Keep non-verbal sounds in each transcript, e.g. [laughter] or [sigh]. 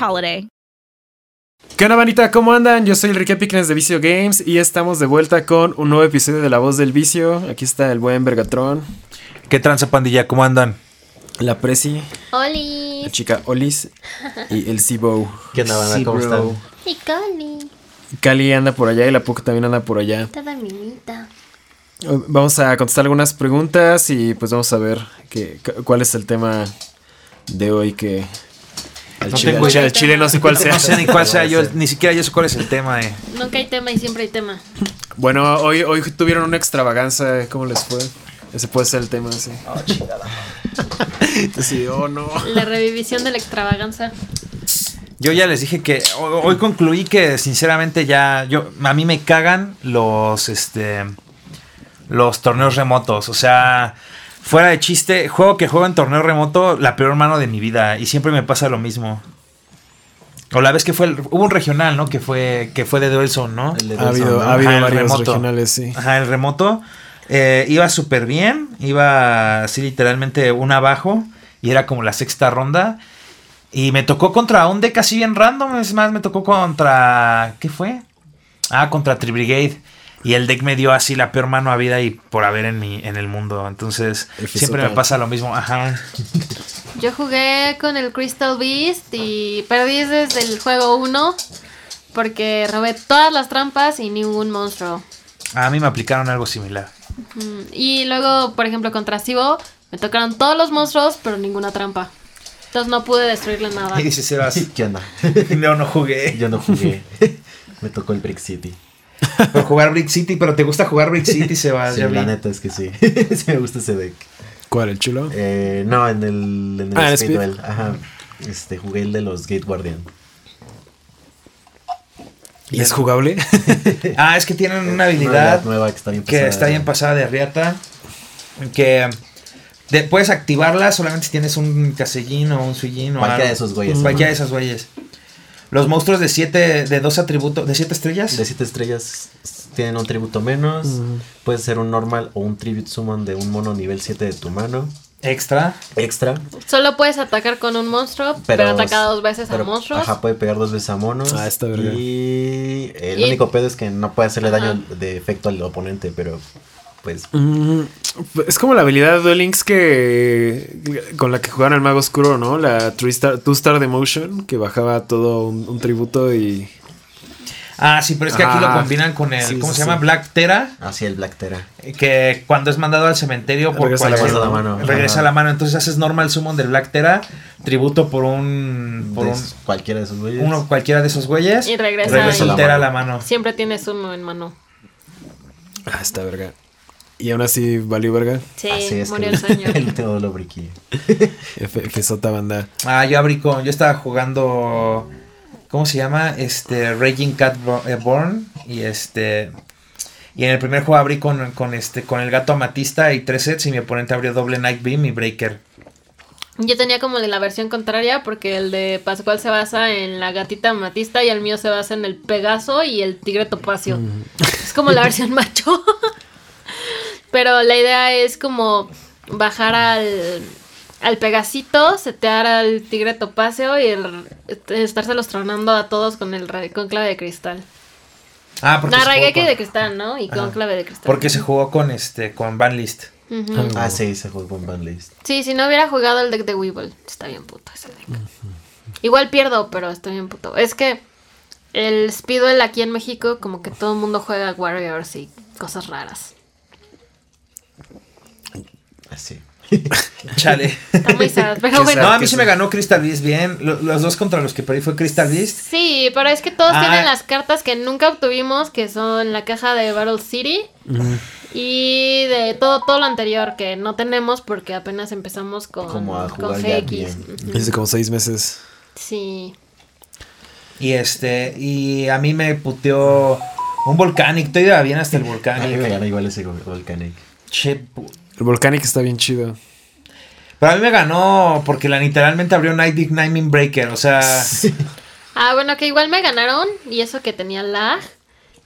holiday. ¿Qué onda, bandita? ¿Cómo andan? Yo soy Enrique Pickens de Vicio Games y estamos de vuelta con un nuevo episodio de La Voz del Vicio. Aquí está el buen Bergatron, ¿Qué tranza pandilla? ¿Cómo andan? la Prezi, la Oli. chica Olis y el Cibo. ¿Qué onda, banda? ¿Cómo están? Y Coli. Cali anda por allá y la Puck también anda por allá. Toda minita. Vamos a contestar algunas preguntas y pues vamos a ver qué, cu- cuál es el tema de hoy que... Al No chile, tengo al chile- idea. al chile no sé cuál sea. No sé ni cuál sea, yo ni siquiera yo sé cuál es el tema. Eh. Nunca hay tema y siempre hay tema. Bueno, hoy, hoy tuvieron una extravaganza, ¿cómo les fue? Ese puede ser el tema, sí. [laughs] Sí, oh no. La revivisión de la extravaganza. Yo ya les dije que ho- hoy concluí que sinceramente ya yo a mí me cagan los este los torneos remotos, o sea, fuera de chiste, juego que juego en torneo remoto la peor mano de mi vida y siempre me pasa lo mismo. O la vez que fue el- hubo un regional, ¿no? Que fue que fue de Duelson, ¿no? El de Ha habido, Wilson, ¿no? ha habido Ajá, el varios remoto. regionales, sí. Ajá, el remoto. eh, iba súper bien. Iba así literalmente una abajo. Y era como la sexta ronda. Y me tocó contra un deck así bien random. Es más, me tocó contra. ¿Qué fue? Ah, contra Tribrigade. Y el deck me dio así la peor mano a vida y por haber en mi, en el mundo. Entonces, siempre me pasa lo mismo. Ajá. Yo jugué con el Crystal Beast y perdí desde el juego 1 porque robé todas las trampas y ningún monstruo. A mí me aplicaron algo similar. Y luego, por ejemplo, contra Sibo me tocaron todos los monstruos, pero ninguna trampa. Entonces no pude destruirle nada. [laughs] Y dice Sebas, [laughs] ¿Qué onda? no, no jugué. Yo no jugué. [laughs] Me tocó el Brick City. Por jugar Brick City, pero te gusta jugar Brick City, [laughs] Sebas. Sí, ya la vi. neta es que sí. [laughs] sí me gusta ese deck. ¿Cuál, el chulo? Eh, no, en el, en el Ah, Speed Speed. Duel. Ajá. Este, jugué el de los Gate Guardian. ¿Y es jugable? [laughs] Ah, es que tienen una Una habilidad nueva que está bien que está bien pasada de riata. Que de- puedes activarla solamente si tienes un casellín o un suillín o Cualquiera algo. de esos güeyes. Cualquiera de esos güeyes. Los monstruos de siete, de dos atributos, de siete estrellas. De 7 estrellas tienen un tributo menos. Puede ser un normal o un tribute summon de un mono nivel 7 de tu mano. Extra. Extra. Solo puedes atacar con un monstruo, pero, ataca dos veces pero, a monstruos. Ajá, puede pegar dos veces a monos. Ah, está verga. Y el Y- único pedo es que no puede hacerle Ajá. daño de efecto al oponente, pero pues Mm, es como la habilidad de Duel Links que con la que jugaban el Mago Oscuro, ¿no? La Two Star, two star Demotion, que bajaba todo un, un tributo y... Ah, sí, pero es que aquí lo Ah, combinan con el, sí, ¿cómo sí, se llama? sí. Black Tera. así el Black Tera. Que cuando es mandado al cementerio por Regresa a la mano. La mano. Regresa Ajá. la mano. Entonces haces normal summon del Black Tera. Tributo por un. Por De un cualquiera de esos güeyes. uno cualquiera de esos güeyes. Y regresa Regresa y- la mano. Siempre tienes uno en mano. Ah, está verga. Y aún así valió verga. Sí, Así es murió que el sueño. [laughs] el todo lo briquillo. [laughs] F, F sota banda. Ah, yo abrí con. Yo estaba jugando. ¿Cómo se llama? Este. Raging Cat eh, Born. Y este. Y en el primer juego abrí con, con este. Con el gato amatista y tres sets. Y mi oponente abrió doble Night Beam y Breaker. Yo tenía como de la versión contraria porque el de Pascual se basa en la gatita amatista y el mío se basa en el Pegaso y el tigre topacio. Es como la versión macho. [laughs] Pero la idea es como bajar al, al Pegasito, setear al tigre topacio y el, estárselos tronando a todos con el con clave de cristal. Ah, porque. No, se jugó Raigeki con- de cristal, ¿no? Y con Ajá. clave de cristal. Porque se jugó con este. Con Banlist. Ujú. Ah, sí, se jugó con Banlist. Sí, si no hubiera jugado el deck de Weevil, está bien puto ese deck. Igual pierdo, pero estoy bien puto. Es que el Speedwell aquí en México, como que todo el mundo juega Warriors y cosas raras. Así. [laughs] Chale. Está muy sad, pero Qué bueno. No, a mí sí sí. me ganó Crystal Beast bien. Lo- Los dos contra los que perdí fue Crystal Beast. Sí, pero es que todos Ah. tienen las cartas que nunca obtuvimos, que son la caja de Battle City. Y de todo, todo lo anterior que no tenemos porque apenas empezamos con, Como a con jugar GX. Hace como seis meses. Sí. Y este, y a mí me puteó un Volcanic. Todo iba bien hasta el me Volcanic. gana igual ese Vol- Volcanic. Che, El Volcanic está bien chido. Pero a mí me ganó porque la literalmente abrió Night Nightmare Breaker. O sea, Ah, bueno, que igual me ganaron y eso que tenía lag.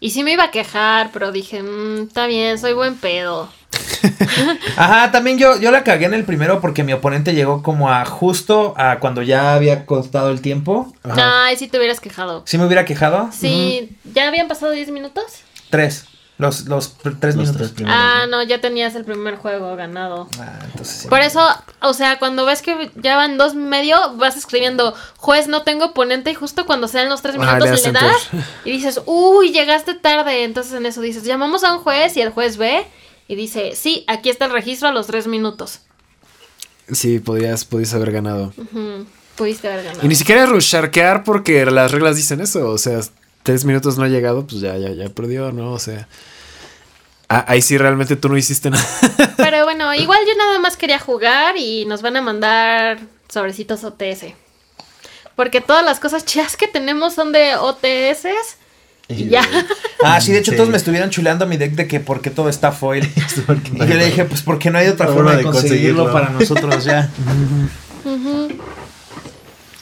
Y sí me iba a quejar, pero dije, "Mm, está bien, soy buen pedo. [laughs] ajá, también yo, yo la cagué en el primero porque mi oponente llegó como a justo a cuando ya había costado el tiempo. Ay, si te hubieras quejado. ¿Sí me hubiera quejado? Sí, ¿ya habían pasado 10 minutos? Tres. Los, los pr- tres Los minutos. tres. Ah, no, ya tenías el primer juego ganado. Ah, entonces sí. Por eso, o sea, cuando ves que ya van dos medio, vas escribiendo, juez, no tengo oponente, y justo cuando sean los tres Ajá, minutos le le, das y dices, uy, llegaste tarde. Entonces en eso dices, llamamos a un juez, y el juez ve, y dice, sí, aquí está el registro a los tres minutos. Sí, podrías, podrías haber ganado. Pudiste haber ganado. Y ni siquiera rusharkear porque las reglas dicen eso. O sea, tres minutos no ha llegado, pues ya, ya, ya perdió, ¿no? O sea. ah, ahí sí realmente tú no hiciste nada. [laughs] Pero bueno, igual yo nada más quería jugar y nos van a mandar sobrecitos OTS. Porque todas las cosas chidas que tenemos son de OTS. Y ya. [laughs] Ah, sí, de hecho Sí. todos me estuvieron chuleando mi deck de que por qué todo está foil. [laughs] Y yo le dije, pues porque no hay otra Otra forma forma de de conseguirlo, conseguirlo. para nosotros ya.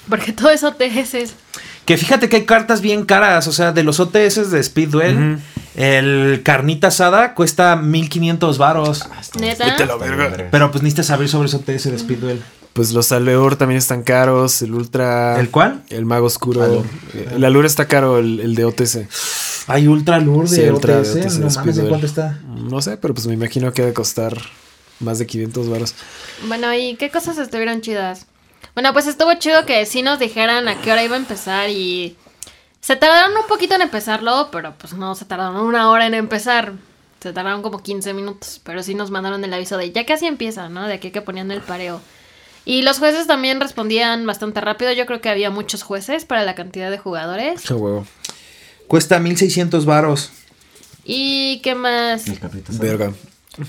Porque todo es OTS. Que fíjate que hay cartas bien caras, o sea, de los OTS de Speed Duel, el carnita asada cuesta 1500 varos. Neta. Vete a la verga. Pero pues necesitas saber sobre ese OTS de Speed Duel. Pues los Alveor también están caros. El Ultra. ¿El cuál? El Mago Oscuro. Alur. Eh, El Alur está caro, el, el de OTC. Hay Ultra Lure Sí, de Ultra OTS, de no mames, ¿de Duel. cuánto está? No sé, pero pues me imagino que ha de costar más de 500 varos. Bueno, ¿y qué cosas estuvieron chidas? Bueno, pues estuvo chido que sí nos dijeran a qué hora iba a empezar y... Se tardaron un poquito en empezarlo, pero pues no se tardaron una hora en empezar. Se tardaron como 15 minutos, pero sí nos mandaron el aviso de ya casi empieza, ¿no? De aquí que ponían el pareo. Y los jueces también respondían bastante rápido. Yo creo que había muchos jueces para la cantidad de jugadores. Qué huevo. Cuesta 1600 varos. ¿Y qué más? Verga.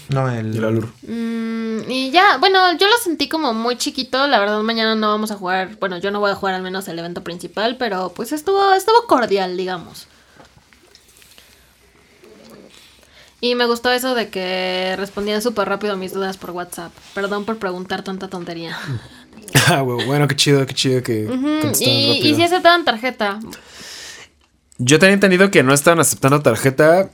No, el el... Alur. Mm, y ya, bueno, yo lo sentí como muy chiquito. La verdad, mañana no vamos a jugar. Bueno, yo no voy a jugar al menos el evento principal, pero pues estuvo, estuvo cordial, digamos. Y me gustó eso de que respondían súper rápido a mis dudas por WhatsApp. Perdón por preguntar tanta tontería. [laughs] Ah. Bueno, qué chido, qué chido que Ujú, contestaron Y, rápido. y si aceptaban tarjeta. Yo tenía entendido que no estaban aceptando tarjeta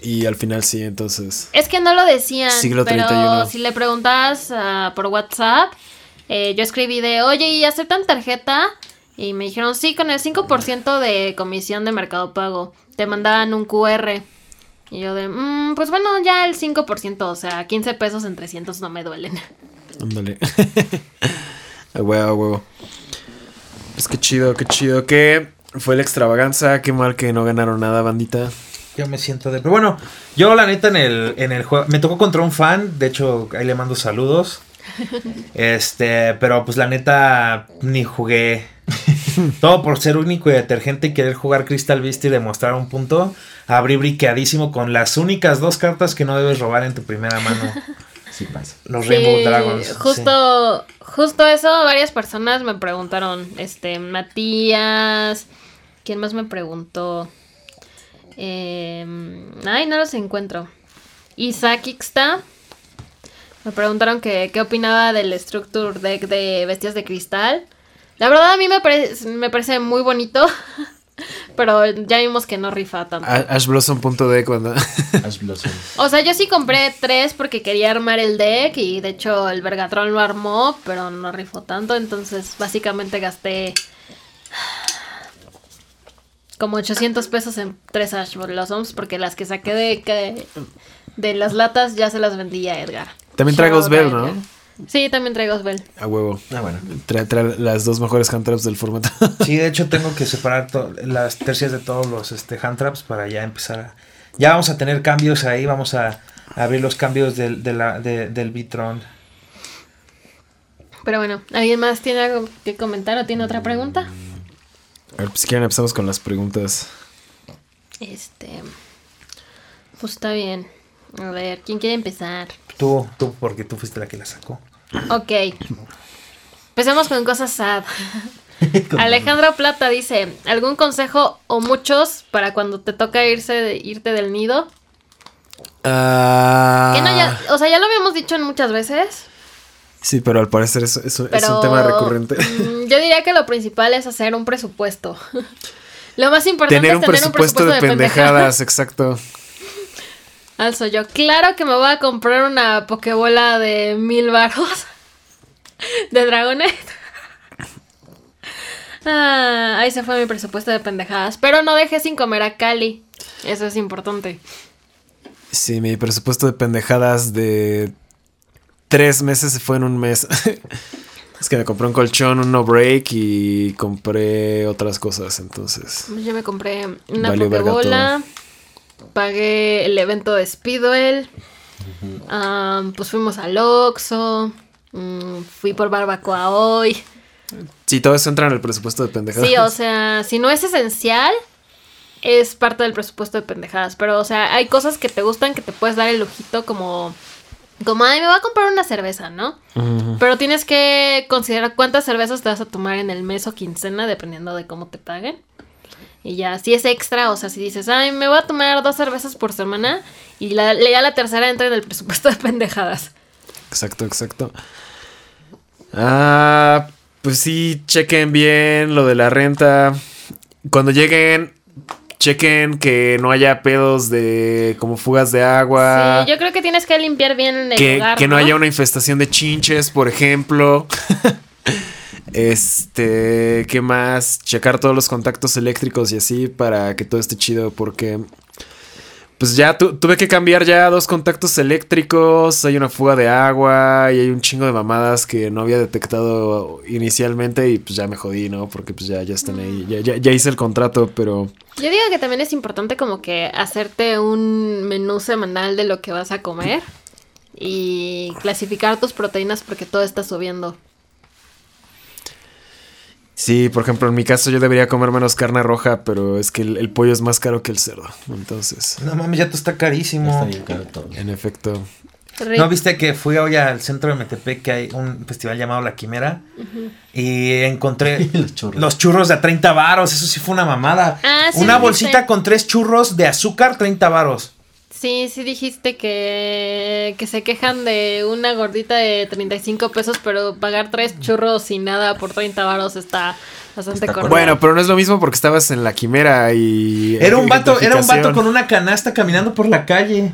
y al final sí, entonces. Es que no lo decían, Siglo pero 31. si le preguntabas ah, por WhatsApp, eh, yo escribí de, oye, ¿y aceptan tarjeta? Y me dijeron, sí, con el 5% de comisión de Mercado Pago. Te mandaban un QR. Y yo de, "Mm, pues bueno, ya el 5%, o sea, 15 pesos en 300 no me duelen. Ándale. [laughs] a huevo, huevo. Pues qué chido, qué chido. Que fue la extravaganza. Qué mal que no ganaron nada, bandita. Yo me siento de... Pero bueno, yo la neta en el, en el juego... Me tocó contra un fan, de hecho ahí le mando saludos. [laughs] Este, pero pues la neta ni jugué. [laughs] Todo por ser único y detergente y querer jugar Crystal Beast y demostrar un punto. Abrí briqueadísimo con las únicas dos cartas que no debes robar en tu primera mano. Sí pasa. Los Rainbow Sí, Dragons. sí. Justo, justo eso, varias personas me preguntaron. Este, Matías. ¿Quién más me preguntó? Eh, ay, no los encuentro. Isaac Ixta. Me preguntaron que, qué opinaba del Structure Deck de Bestias de Cristal. La verdad a mí me, parece me parece muy bonito. [laughs] Pero ya vimos que no rifa tanto. Ashblossom.de cuando. [laughs] Ash Blossom. O sea, yo sí compré tres porque quería armar el deck y de hecho el Vergatron lo armó, pero no rifó tanto, entonces básicamente gasté como 800 pesos en tres Ash Blossoms porque las que saqué de, que- de las latas ya se las vendí a Edgar. También out a ¿no? Sí, también traigo Svel. A huevo. Ah, bueno. Trae, trae las dos mejores hand traps del formato. [laughs] Sí, de hecho tengo que separar las tercias de todos los este, hand traps para ya empezar a... Ya vamos a tener cambios ahí, vamos a, a abrir los cambios del, de la, de- del Bitron. Pero bueno, ¿alguien más tiene algo que comentar o tiene otra pregunta? A ver, pues, si quieren empezamos con las preguntas. Este. Pues está bien. A ver, ¿quién quiere empezar? Tú, tú, porque tú fuiste la que la sacó. Ok. Empecemos con cosas sad. [laughs] Alejandro Plata dice: ¿Algún consejo o muchos para cuando te toca irse de- irte del nido? Ah, Que no, ya, o sea, ya lo habíamos dicho en muchas veces. Sí, pero al parecer es, es- un tema recurrente. mm, Yo diría que lo principal es hacer un presupuesto. [laughs] lo más importante Tener es un tener presupuesto, un presupuesto de pendejadas, exacto. [laughs] Alzo yo. Claro que me voy a comprar una pokebola de mil baros. [laughs] De dragones. Ah, ahí se fue mi presupuesto de pendejadas. Pero no dejé sin comer a Cali. Eso es importante. Sí, mi presupuesto de pendejadas de tres meses se fue en un mes. [laughs] es que me compré un colchón, un no break y compré otras cosas, entonces. Yo me compré una pokebola. Pagué el evento de Speedwell. Ah, pues fuimos al Oxxo. mm, fui por barbacoa hoy. Sí, todo eso entra en el presupuesto de pendejadas. Sí, o sea, si no es esencial, es parte del presupuesto de pendejadas. Pero, o sea, hay cosas que te gustan que te puedes dar el lujito como... Como, ay, me voy a comprar una cerveza, ¿no? Pero tienes que considerar cuántas cervezas te vas a tomar en el mes o quincena, dependiendo de cómo te paguen. Y ya, si es extra, o sea, si dices, ay, me voy a tomar dos cervezas por semana, y la, ya la tercera entra en el presupuesto de pendejadas. Exacto, exacto. Ah, pues sí, chequen bien lo de la renta. Cuando lleguen, chequen que no haya pedos de como fugas de agua. Sí, yo creo que tienes que limpiar bien el que, lugar, que no haya una infestación de chinches, por ejemplo. [laughs] este, ¿qué más? Checar todos los contactos eléctricos y así para que todo esté chido porque pues ya tu- tuve que cambiar ya dos contactos eléctricos, hay una fuga de agua y hay un chingo de mamadas que no había detectado inicialmente y pues ya me jodí, ¿no? Porque pues ya, ya están ahí, ya, ya, ya hice el contrato, pero Yo digo que también es importante como que hacerte un menú semanal de lo que vas a comer y clasificar tus proteínas porque todo está subiendo. Sí, por ejemplo, en mi caso yo debería comer menos carne roja, pero es que el, el pollo es más caro que el cerdo, entonces, No mames, ya tú está carísimo. Está bien caro todo. en efecto. Rick, ¿No viste que fui hoy al centro de Metepec que hay un festival llamado La Quimera? Y encontré [laughs] Los churros. los churros de a 30 varos. Eso sí fue una mamada. Ah, sí una bolsita con tres churros de azúcar, 30 varos. Sí, sí dijiste que, que se quejan de una gordita de 35 pesos, pero pagar tres churros y nada por 30 varos está bastante corto. Bueno, pero no es lo mismo porque estabas en la quimera y... Era un vato, era un vato con una canasta caminando por la calle.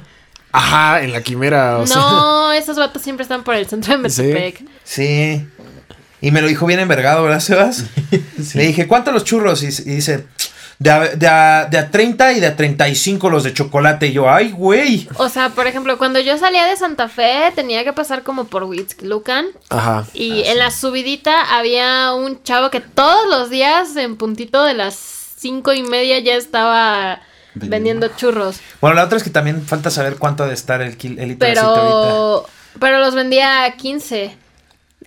Ajá, en la quimera, o sea... no, esos vatos siempre están por el centro de Sí. Metepec. Sí. Y me lo dijo bien envergado, ¿verdad, Sebas? [laughs] Le dije, ¿cuántos los churros? Y, y dice, de a, de, a, de a 30 y de a 35 los de chocolate. Y yo, ay, güey. O sea, por ejemplo, cuando yo salía de Santa Fe, tenía que pasar como por Lucan Ajá. Y en la subidita había un chavo que todos los días, en puntito de las cinco y media, ya estaba vendiendo churros. Bueno, la otra es que también falta saber cuánto ha de estar el, el litro de aceite ahorita. Pero, pero los vendía a 15.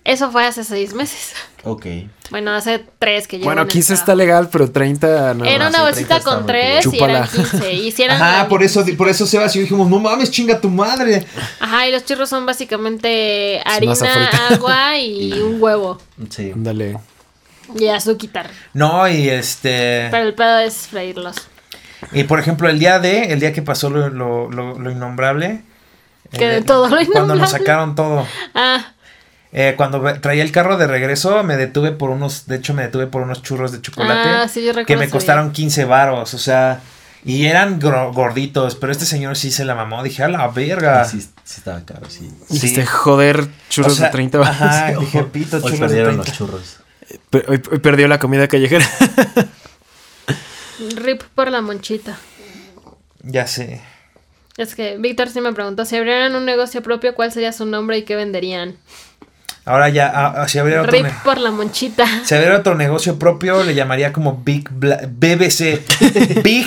Eso fue hace seis meses. Ok. Bueno, hace tres que llevo Bueno, en el 15 está legal, pero 30 no. Era una sí, bolsita 30 está con tres y eran 15. Y si eran Ajá, por eso, por eso Sebas y yo dijimos, no mames, chinga tu madre. Ajá, y los churros son básicamente harina, agua y [laughs] un huevo. Sí. Dale. Y azúcar. No, y este. Pero el pedo es freírlos. Y por ejemplo, el día de, el día que pasó lo, lo, lo, lo innombrable. Que eh, de todo lo Cuando innombrable. nos sacaron todo. Ah, Eh, cuando traía el carro de regreso, me detuve por unos, de hecho me detuve por unos churros de chocolate Ah, sí, yo recuerdo que me costaron 15 varos, o sea, y eran gorditos, pero este señor sí se la mamó, dije, a la verga. Sí, sí estaba caro, sí. Dijiste, joder, churros O sea, de 30 baros. Ajá, dije, pito, Hoy churros de perdieron 30. los churros. Hoy, hoy perdió la comida callejera. [laughs] rip por la monchita. Ya sé. Es que Víctor sí me preguntó, si abrieran un negocio propio, ¿cuál sería su nombre y qué venderían? Ahora ya, ah, ah, si abriera otro, Rip por la monchita. si abriera otro negocio propio, le llamaría como Big Bla- BBC. [laughs] Big,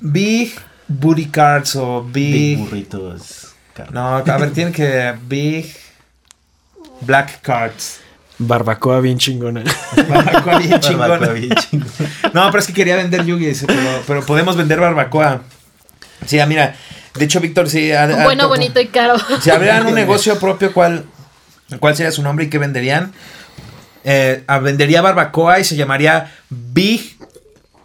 Big Booty Cards o Big Big... burritos. no, a ver, tiene que... Big Black Cards. Barbacoa bien chingona. [laughs] Barbacoa bien chingona. Barbacoa bien chingona. No, pero es que quería vender yugis, pero, pero podemos vender barbacoa. Sí, ah, mira. De hecho, Víctor, sí. ha- Bueno, bonito y caro. Si abrieran [laughs] un negocio propio, ¿cuál, ¿cuál sería su nombre y qué venderían? Eh, ah, vendería barbacoa y se llamaría Big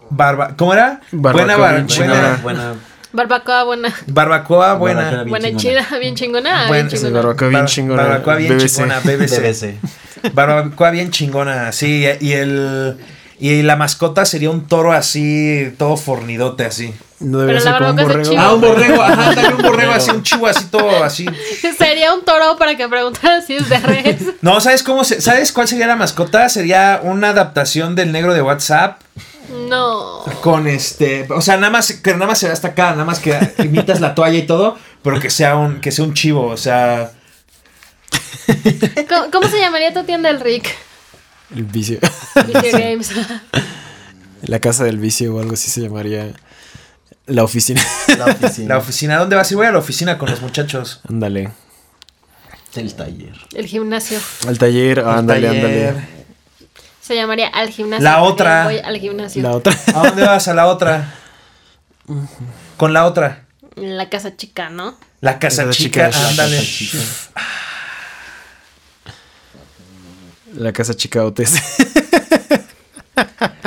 Barba... ¿Cómo era? Barbacoa buena, bar- buena-. Barbacoa buena. barbacoa buena. Barbacoa bien Buena chida, bien chingona. Buen- bien chingona. barbacoa bien Bar- chingona. Barbacoa bien BBC. chingona, BBC. BBC. Barbacoa bien chingona, sí. Y el... Y la mascota sería un toro así, todo fornidote así. No Pero debería ser la como un borrego. Ah, un borrego, ajá, [laughs] dale un borrego así, un chivo así, todo así. [laughs] Sería un toro para que preguntaran si es de res. [laughs] No, ¿sabes cómo se, ¿Sabes cuál sería la mascota? Sería una adaptación del negro de WhatsApp No. con este, o sea, nada más que nada más se ve hasta acá, nada más que imitas la toalla y todo, pero que sea un que sea un chivo, o sea, ¿Cómo, cómo se llamaría tu tienda el Rick? El vicio. Video Games. La casa del vicio o algo así se llamaría. La oficina. La [laughs] oficina. la oficina, ¿dónde vas? Y voy a la oficina con los muchachos. Ándale. El taller. El gimnasio. Al taller. El ándale, taller. ándale. Se llamaría al gimnasio. La otra. Voy al gimnasio. La otra. ¿A dónde vas? A la otra. Con la otra. La casa chica, ¿no? La casa La chica, chica, la ándale. casa chica. La casa chica.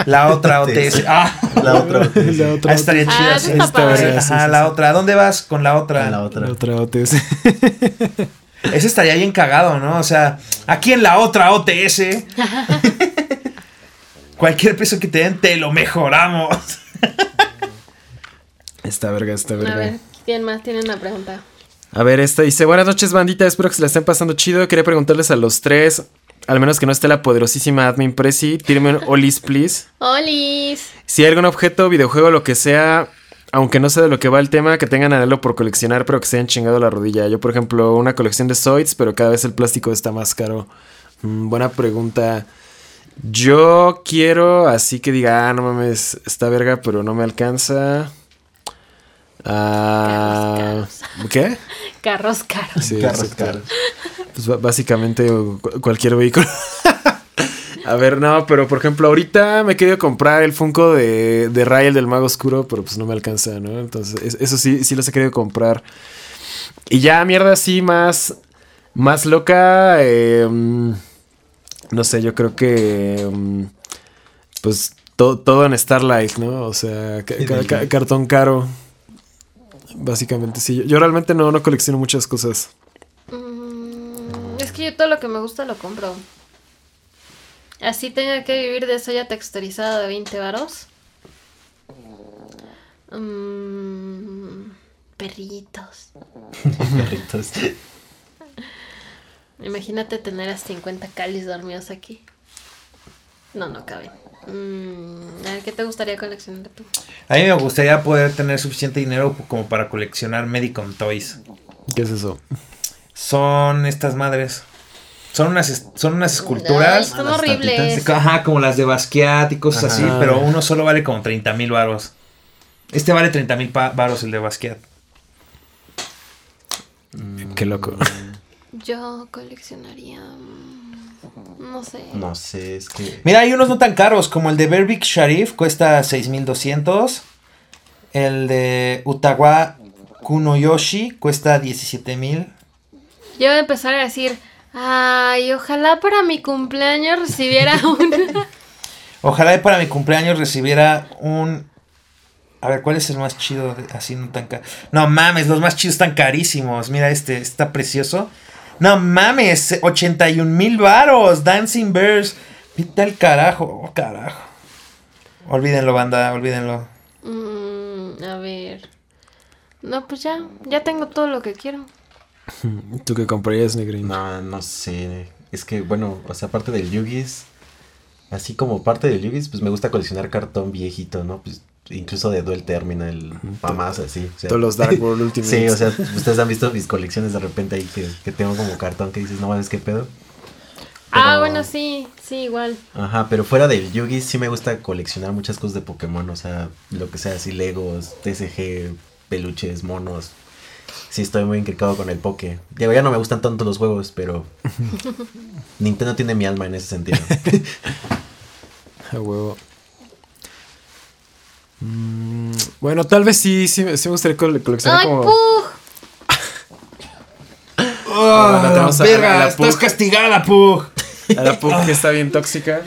La otra OTS. Ah, La otra. La otra ah, estaría OTS. chida. Ah, sí. sí, Ajá, sí, la otra. ¿A dónde vas con la otra? La otra. La otra OTS. [laughs] Ese estaría bien cagado, ¿no? O sea, aquí en la otra OTS. [laughs] cualquier peso que te den, te lo mejoramos. [laughs] Esta verga, esta A verga. ver, ¿quién más tiene una pregunta? A ver, esta dice, buenas noches bandita, espero que se la estén pasando chido. Quería preguntarles a los tres, al menos que no esté la poderosísima admin Prezi, tírenme un Olis, please. [laughs] ¡Olis! Si hay algún objeto, videojuego, lo que sea, aunque no sé de lo que va el tema, que tengan anhelo por coleccionar, pero que se hayan chingado la rodilla. Yo, por ejemplo, una colección de Zoids, pero cada vez el plástico está más caro. Mm, buena pregunta. Yo quiero, así que diga, ah, no mames, está verga, pero no me alcanza. Ah, ¿Qué? [laughs] Carros caros. Sí, Carros caros. Pues básicamente cualquier vehículo. [laughs] A ver, no, pero por ejemplo, ahorita me he querido comprar el Funko de, de Ray, el del Mago Oscuro, pero pues no me alcanza, ¿no? Entonces, es- eso sí, sí los he querido comprar. Y ya, mierda, así más, más loca. eh, mm, no sé, yo creo que. mm, pues to- todo en Starlight, ¿no? O sea, ca- ca- ca- cartón caro. Básicamente, sí. Yo, yo realmente no, no colecciono muchas cosas. Mm, que yo todo lo que me gusta lo compro. Así tenga que vivir de soya texturizada de 20 varos. Mm, perritos. Perritos. [laughs] Imagínate tener a 50 calis dormidos aquí. No, no caben. Mm, a ver, ¿qué te gustaría coleccionar tú? A mí me gustaría poder tener suficiente dinero como para coleccionar Medicom Toys. ¿Qué es eso? Son estas madres. Son unas, son unas Ay, esculturas. son las horribles. Ajá, como las de Basquiat y cosas Ajá. así, pero uno solo vale como 30 mil varos. Este vale 30 mil varos, el de Basquiat. Qué loco. Yo coleccionaría. mm, No sé. No sé, es que. Mira, hay unos no tan caros, como el de Berbic Sharif, cuesta 6200. El de Utawa Kunoyoshi cuesta 17 mil. Yo voy a empezar a decir. Ay, ojalá para mi cumpleaños recibiera [laughs] un. Ojalá para mi cumpleaños recibiera un. A ver, ¿cuál es el más chido? de- Así no tan caro. No mames, los más chidos están carísimos. Mira, este está precioso. No mames, 81 mil varos. Dancing Bears. Vete al carajo. Oh, carajo. Olvídenlo, banda, olvídenlo. Mm, a ver. No, pues ya. Ya tengo todo lo que quiero. [laughs] ¿Tú qué comprarías, Negrín? No, no sé. Es que, bueno, o sea, aparte del Yugis, así como parte del Yugis, pues me gusta coleccionar cartón viejito, ¿no? Pues incluso de Duel Terminal, mamás así. o sea. Todos los Dark World [laughs] Ultimate. Sí, o sea, ustedes han visto mis colecciones de repente ahí que, que tengo como cartón que dices, no mames, qué pedo. Ah, bueno, sí, sí, igual. Ajá, pero fuera del Yugi sí me gusta coleccionar muchas cosas de Pokémon, o sea, lo que sea, así Legos, TCG, peluches, monos. Sí estoy muy incricado con el Poké. Digo, ya no me gustan tanto los juegos, pero [laughs] Nintendo tiene mi alma en ese sentido. [laughs] A huevo. Mm, bueno, tal vez sí, sí, sí me gustaría cole- coleccionar ¡Ay, como. Pug! [laughs] Bueno, tenemos a- a la estás Pug. castigada, Pug. A la Pug que está bien tóxica.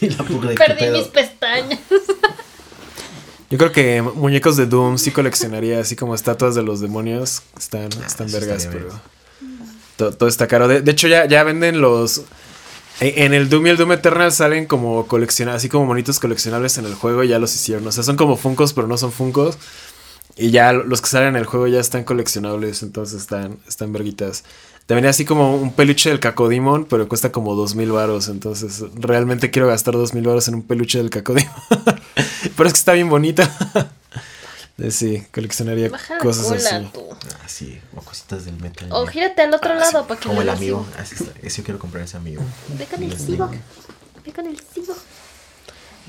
Y la Pug de qué Perdí pedo. mis pestañas. Yo creo que muñecos de Doom sí coleccionaría, así como estatuas de los demonios. Están, están eso vergas, pero. to- Todo, está caro. De, de hecho, ya, ya venden los. En en el Doom y el Doom Eternal salen como coleccionables, así como monitos coleccionables en el juego, ya los hicieron. O sea, son como Funcos, pero no son Funcos. Y ya los que salen en el juego ya están coleccionables, entonces están, están verguitas. Te venía así como un peluche del Cacodemon, pero cuesta como dos mil varos. Entonces, realmente quiero gastar dos mil varos en un peluche del Cacodemon. [laughs] pero es que está bien bonito. Eh, [laughs] sí, coleccionaría Baja cosas cola, así. tú. Ah, sí, o cositas del metal. O gírate al otro Ah, lado sí, para que Como el amigo. Así está. Ese yo quiero comprar ese amigo. Ve con el digo. Ve con el sigo.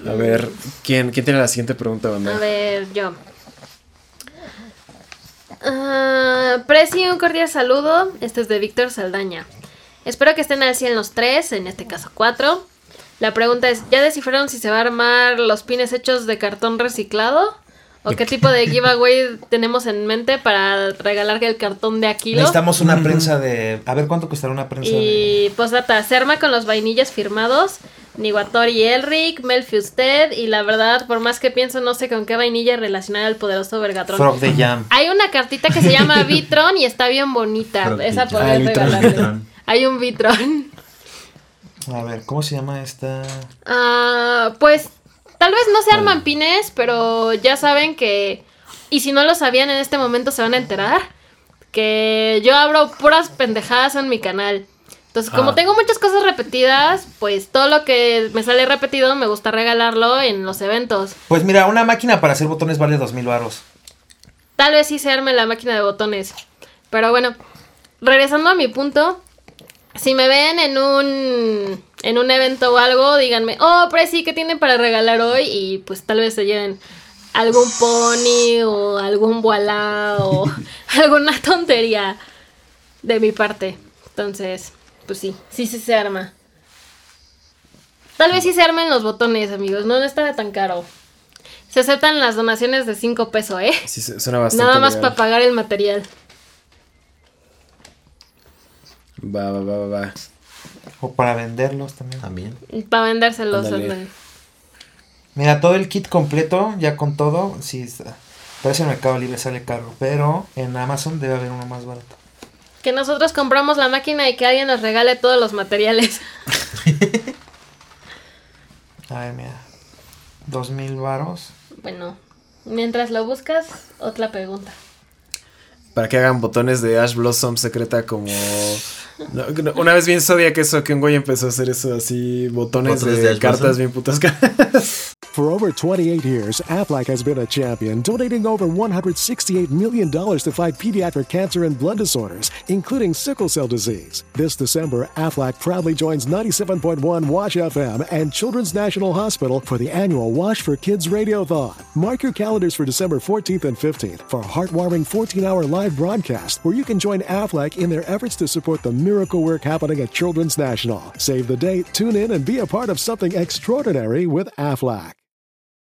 A ver, ¿quién, ¿quién tiene la siguiente pregunta, banda? A ver, yo. Preci, un cordial saludo. Este es de Víctor Saldaña. Espero que estén al 100 los tres, en este caso cuatro. La pregunta es, ¿ya descifraron si se va a armar los pines hechos de cartón reciclado? ¿O qué tipo de giveaway tenemos en mente para regalar el cartón de Aquilo? Necesitamos una prensa de. A ver cuánto costará una prensa de. Y postdata, se arma con los vainillas firmados. Niwatori Elric, Melfi usted. Y la verdad, por más que pienso, no sé con qué vainilla relacionar al poderoso Vergatron. Frog de Jam. Hay una cartita que se [laughs] llama Vitron y está bien bonita. Frog Esa de podría Ah, regalarle. Hay un Vitron. A ver, ¿cómo se llama esta? Ah, pues tal vez no se arman pines, pero ya saben que. Y si no lo sabían en este momento se van a enterar. Que yo abro puras pendejadas en mi canal. Entonces, como Ah. tengo muchas cosas repetidas, pues todo lo que me sale repetido me gusta regalarlo en los eventos. Pues mira, una máquina para hacer botones vale dos mil baros. Tal vez sí se arme la máquina de botones. Pero bueno, regresando a mi punto, si me ven en un en un evento o algo, díganme, oh, Prezi, ¿qué tienen para regalar hoy? Y pues tal vez se lleven algún pony o algún voilá o [laughs] alguna tontería de mi parte. Entonces, pues sí, sí, sí se arma. Tal vez sí se armen los botones, amigos, no, no está tan caro. Se aceptan las donaciones de 5 pesos, ¿eh? Sí, su- suena bastante Nada más legal. para pagar el material. Va, va, va, va, va. O para venderlos también. También. Para vendérselos. Ándale. Mira, todo el kit completo, ya con todo, sí está. Parece en Mercado Libre sale caro, pero en Amazon debe haber uno más barato. Que nosotros compramos la máquina y que alguien nos regale todos los materiales. [laughs] A ver, mira. Dos mil varos. Bueno, mientras lo buscas, otra pregunta. Para que hagan botones de Ash Blossom secreta como... No, no, una vez vi en Zodiac eso, que un güey empezó a hacer eso así, botones, Botones de, de cartas Blossom. bien putas. [laughs] For over 28 years, Aflac has been a champion, donating over $168 million to fight pediatric cancer and blood disorders, including sickle cell disease. This December, Aflac proudly joins 97.1 Wash FM and Children's National Hospital for the annual Wash for Kids Radiothon. Mark your calendars for December 14th and 15th for a heartwarming 14 hour live broadcast where you can join Aflac in their efforts to support the miracle work happening at Children's National. Save the date, tune in, and be a part of something extraordinary with Aflac.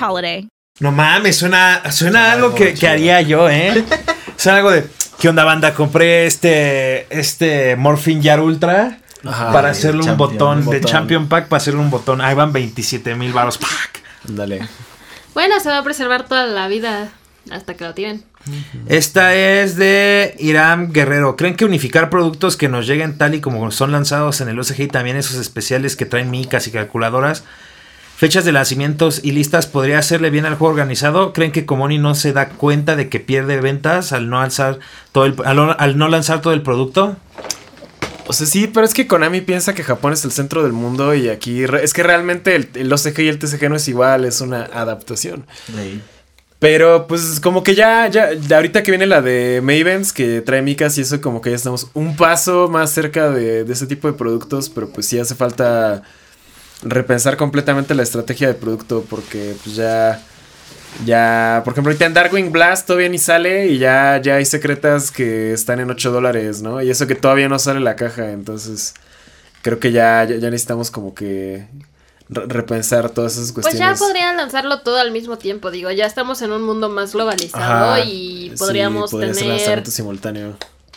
holiday. No mames, suena, suena algo que, que haría yo, ¿eh? [laughs] Suena algo de, ¿qué onda banda? Compré este, este Morphin Yar Ultra Ajá, para hacerle un Champion, botón, un de. Champion Pack para hacerle un botón. Ahí van 27 mil baros. Ándale. Bueno, se va a preservar toda la vida hasta que lo tiren. Esta es de Irán Guerrero. ¿Creen que unificar productos que nos lleguen tal y como son lanzados en el OCG y también esos especiales que traen micas y calculadoras, fechas de lanzamientos y listas podría hacerle bien al juego organizado? ¿Creen que Komoni no se da cuenta de que pierde ventas al no alzar todo el, al, al no lanzar todo el producto? O sea, sí, pero es que Konami piensa que Japón es el centro del mundo y aquí es que realmente el, el OCG y el TCG no es igual, es una adaptación. Pero pues como que ya, ya, ahorita que viene la de Mavens, que trae micas y eso, como que ya estamos un paso más cerca de, de ese tipo de productos, pero pues sí hace falta repensar completamente la estrategia de producto, porque pues ya, ya, por ejemplo, ahorita en Darkwing Blast todavía ni sale y ya, ya hay secretas que están en 8 dólares, ¿no? Y eso que todavía no sale la caja, entonces creo que ya, ya, ya necesitamos como que re- repensar todas esas Pues cuestiones. ya podrían lanzarlo todo al mismo tiempo, digo, ya estamos en un mundo más globalizado Ajá, y sí, podríamos podría ser tener... lanzamiento simultáneo.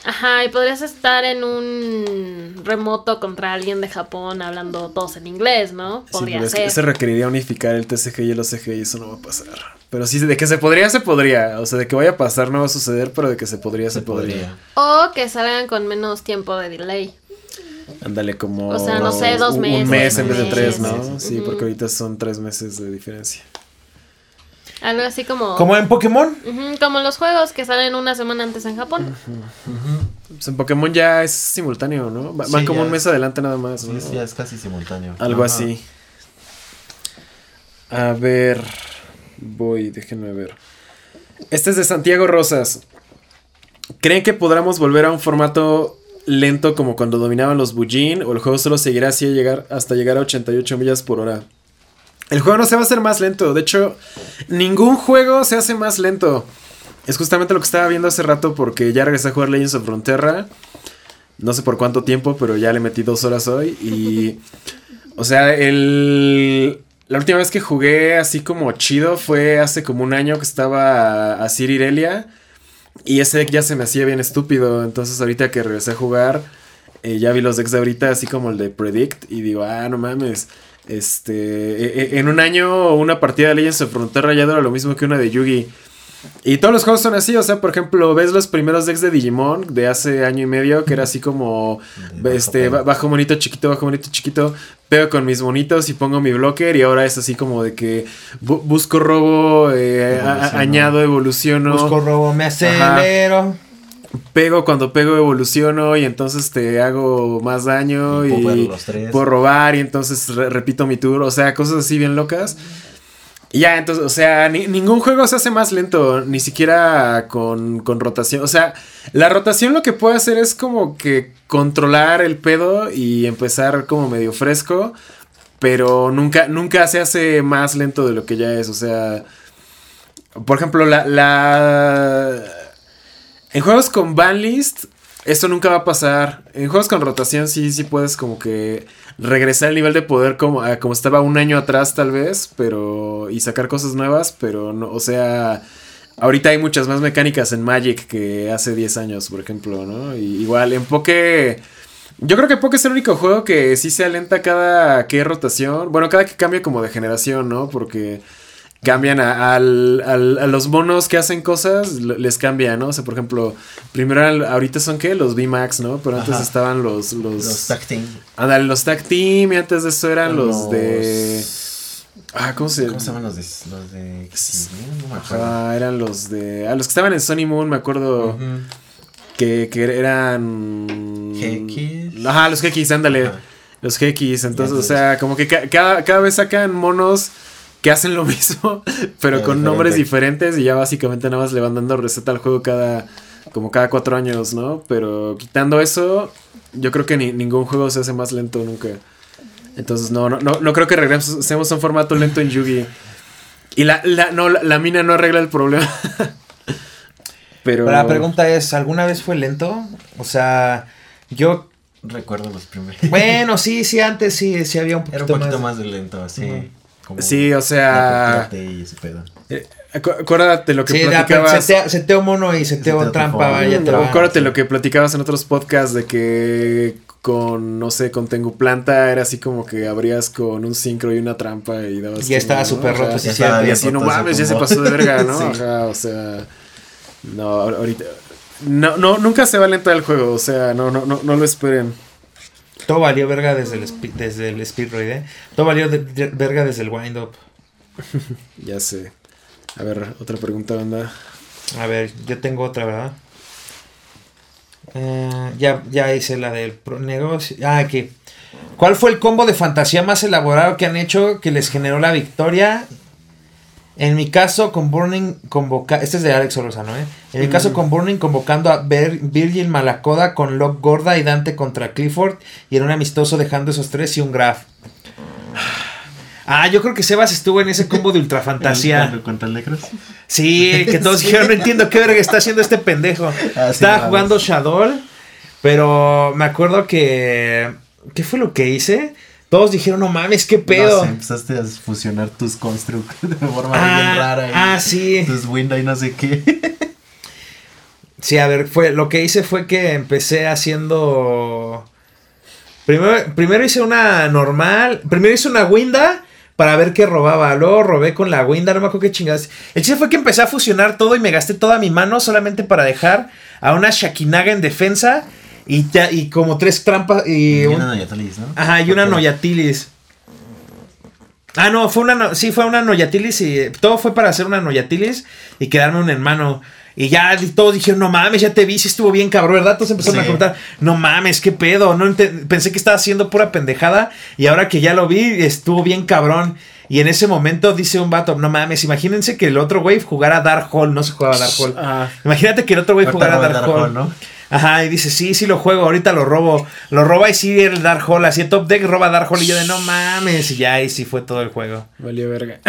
Ajá, y podrías estar en un remoto contra alguien de Japón hablando todos en inglés, ¿no? Sí, Podría es que ser. eso requeriría unificar el TCG y el OCG y eso no va a pasar. Pero sí, de que se podría, se podría. O sea, de que vaya a pasar no va a suceder, pero de que se podría, se, Se podría. podría. O que salgan con menos tiempo de delay. Ándale, como. O sea, no sé, dos un- meses, Un mes en vez de tres. ¿no? Sí, porque ahorita son tres meses de diferencia. Algo así como... Como en Pokémon. Como los juegos que salen una semana antes en Japón. Pues en Pokémon ya es simultáneo, ¿no? Sí, Van como un mes es- adelante nada más. Sí, ya es casi simultáneo. Algo Ajá. así. A ver. Voy, déjenme ver. Este es de Santiago Rosas. ¿Creen que podamos volver a un formato lento como cuando dominaban los Bujin? ¿O el juego solo seguirá así a llegar, hasta llegar a 88 millas por hora? El juego no se va a hacer más lento. De hecho, ningún juego se hace más lento. Es justamente lo que estaba viendo hace rato porque ya regresé a jugar Legends of Frontera. No sé por cuánto tiempo, pero ya le metí dos horas hoy. Y. O sea, el. La última vez que jugué así como chido fue hace como un año que estaba a, Sir Irelia. Y ese deck ya se me hacía bien estúpido. Entonces, ahorita que regresé a jugar, eh, ya vi los decks de ahorita, así como el de Predict. Y digo, ah, no mames. Este. e- e- en un año, una partida de Legends of Frontera ya dura lo mismo que una de Yugi. Y todos los juegos son así, o sea, por ejemplo, ves los primeros decks de Digimon de hace año y medio, que era así como, De este, bajo ba- bajo monito chiquito, bajo monito chiquito, pego con mis monitos y pongo mi blocker y ahora es así como de que bu- busco robo, eh, Evoluciono. añado, evoluciono, Busco robo, me acelero. pego cuando pego, evoluciono y entonces te hago más daño Y y, puedo robar y entonces re- repito mi tour, o sea, cosas así bien locas. Ya, entonces, o sea, ni- ningún juego se hace más lento, ni siquiera con, con rotación. O sea, la rotación lo que puede hacer es como que controlar el pedo y empezar como medio fresco, pero nunca, nunca se hace más lento de lo que ya es. O sea, por ejemplo, la... la en juegos con banlist, esto nunca va a pasar. En juegos con rotación sí, sí puedes como que regresar al nivel de poder como, como estaba un año atrás tal vez, pero... y sacar cosas nuevas, pero no, o sea... Ahorita hay muchas más mecánicas en Magic que hace 10 años, por ejemplo, ¿no? Y igual en Poké... Yo creo que Poké es el único juego que sí se alenta cada que rotación. Bueno, cada que cambia como de generación, ¿no? Porque cambian a, al- al- a los monos que hacen cosas, les cambia, ¿no? O sea, por ejemplo, primero ahorita son qué? Los VMAX, ¿no? Pero antes Ajá. estaban los... Los, Los tag team. Ándale, los Tag Team y antes de eso eran los, de... Ah, ¿cómo se...? ¿Cómo se llaman los de. Los de. No me acuerdo. Ah, eran los de... Ah, los que estaban en Sony Moon, me acuerdo que, que eran... GX. Ajá, los GX, ándale. Ajá. Los GX, entonces, o Entonces- sea, como que ca- cada, cada vez sacan monos que hacen lo mismo, [laughs] pero Pero con diferente. nombres diferentes y ya básicamente nada más le van dando receta al juego cada, como cada cuatro años, ¿no? Pero quitando eso, yo creo que ni, ningún juego se hace más lento nunca. Entonces, no, no, no, no creo que regresemos a un formato lento en Yugi. Y la, la, no, la, la mina no arregla el problema. [laughs] pero... Pero la pregunta es, ¿alguna vez fue lento? O sea, yo... Recuerdo los primeros. Bueno, sí, sí, antes sí, sí había un poquito, Era un poquito más. más, de lento, así. Ujú. Como Sí, o sea... y ese pedo. eh, acu- acuérdate lo que Sí, da, platicabas... seteo, seteo mono y seteo Seteo trampa, vaya te va. Acuérdate lo que platicabas en otros podcasts de que con, no sé, con Tengu Planta era así como que abrías con un sincro y una trampa y dabas. Ya estaba súper roto, sí. Y así, no mames, ya se pasó de verga, [laughs] ¿no? Sí. Ajá, o sea. No, ahor- ahorita. No, no, nunca se va a alentar el juego, o sea, no, no, no, no lo esperen. Todo valió verga desde el, desde el speed raid, ¿eh? Todo valió de- de- verga desde el wind up. [laughs] Ya sé. A ver, otra pregunta, banda. A ver, yo tengo otra, ¿verdad? Eh, ya, ya hice la del pro- negocio. Ah, aquí. ¿Cuál fue el combo de fantasía más elaborado que han hecho que les generó la victoria? En mi caso, con Burning convoca... Este es de Alex Orozano, ¿eh? En mi caso, con Burning convocando a Ver- Virgil Malacoda con Locke Gorda y Dante contra Clifford. Y en un amistoso dejando esos tres y un graph. Ah, yo creo que Sebas estuvo en ese combo de Ultra Fantasía. [laughs] ¿Contra- ¿Contra el Necros? Sí, que todos [laughs] dijeron, no entiendo qué verga está haciendo este pendejo. Ah, Estaba jugando Shadow, pero me acuerdo que... ¿Qué fue lo que hice? Todos dijeron, no mames, qué pedo. No empezaste a fusionar tus construct [laughs] de forma Ah, bien rara. y ah, sí. Tus window y no sé qué. [laughs] Sí, a ver, fue, lo que hice fue que empecé haciendo... Primero, primero hice una normal, primero hice una winda para ver qué robaba. Luego robé con la winda, no me acuerdo qué chingadas. El chiste fue que empecé a fusionar todo y me gasté toda mi mano solamente para dejar a una Shakinaga en defensa y, ya- y como tres trampas y... Y un- una Noyatalis, ¿no? Ajá, y una. Noyatilis. Ah, no, fue una, no- sí, fue una Noyatilis y todo fue para hacer una Noyatilis y quedarme un hermano. Y ya todos dijeron, no mames, ya te vi, sí estuvo bien cabrón, ¿verdad? Todos empezaron Sí. a preguntar, no mames, qué pedo, no pensé que estaba haciendo pura pendejada y ahora que ya lo vi, estuvo bien cabrón. Y en ese momento dice un vato, no mames, imagínense que el otro güey jugara Dark Hole, no se jugaba Dark Hole. Ajá. Imagínate que el otro güey jugara Dark, Dark Hole. Hole, ¿no? Ajá, y dice, sí, sí lo juego, ahorita lo robo. Lo roba y sí el Dark Hole, así el top deck roba Dark Hole y yo de no mames, y ya ahí sí fue todo el juego. Valió verga.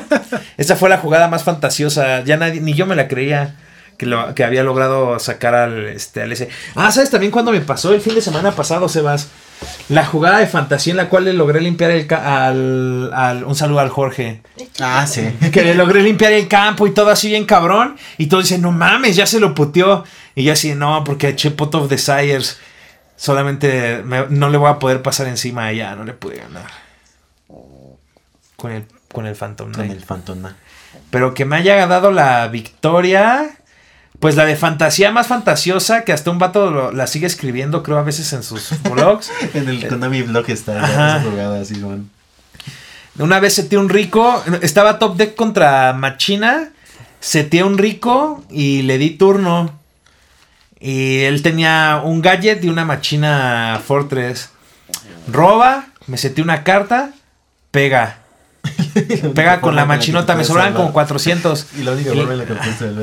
[laughs] Esa fue la jugada más fantasiosa, ya nadie, ni yo me la creía que, lo, que había logrado sacar al, este, al ese. Ah, ¿sabes también cuando me pasó el fin de semana pasado, Sebas? La jugada de fantasía en la cual le logré limpiar el al, al- un saludo al Jorge. Ah, sí. Que le logré limpiar el campo y todo así bien cabrón. Y todos dicen, no mames, ya se lo puteó. Y yo así, no, porque eché Pot of Desires. Solamente me- no le voy a poder pasar encima a ella, no le pude ganar. Con el, con el Phantom Con Knight. el Fantona. Pero que me haya dado la victoria. Pues la de fantasía más fantasiosa, que hasta un vato lo- la sigue escribiendo, creo, a veces en sus [laughs] blogs. En el Konami blog está jugada así, man. Una vez seteé un rico, estaba top deck contra Machina, seteé un rico y le di turno. Y él tenía un gadget y una Machina Fortress. Roba, me seteé una carta, pega. [laughs] Pega con la machinota, me sobraban como 400. Y la única forma en la que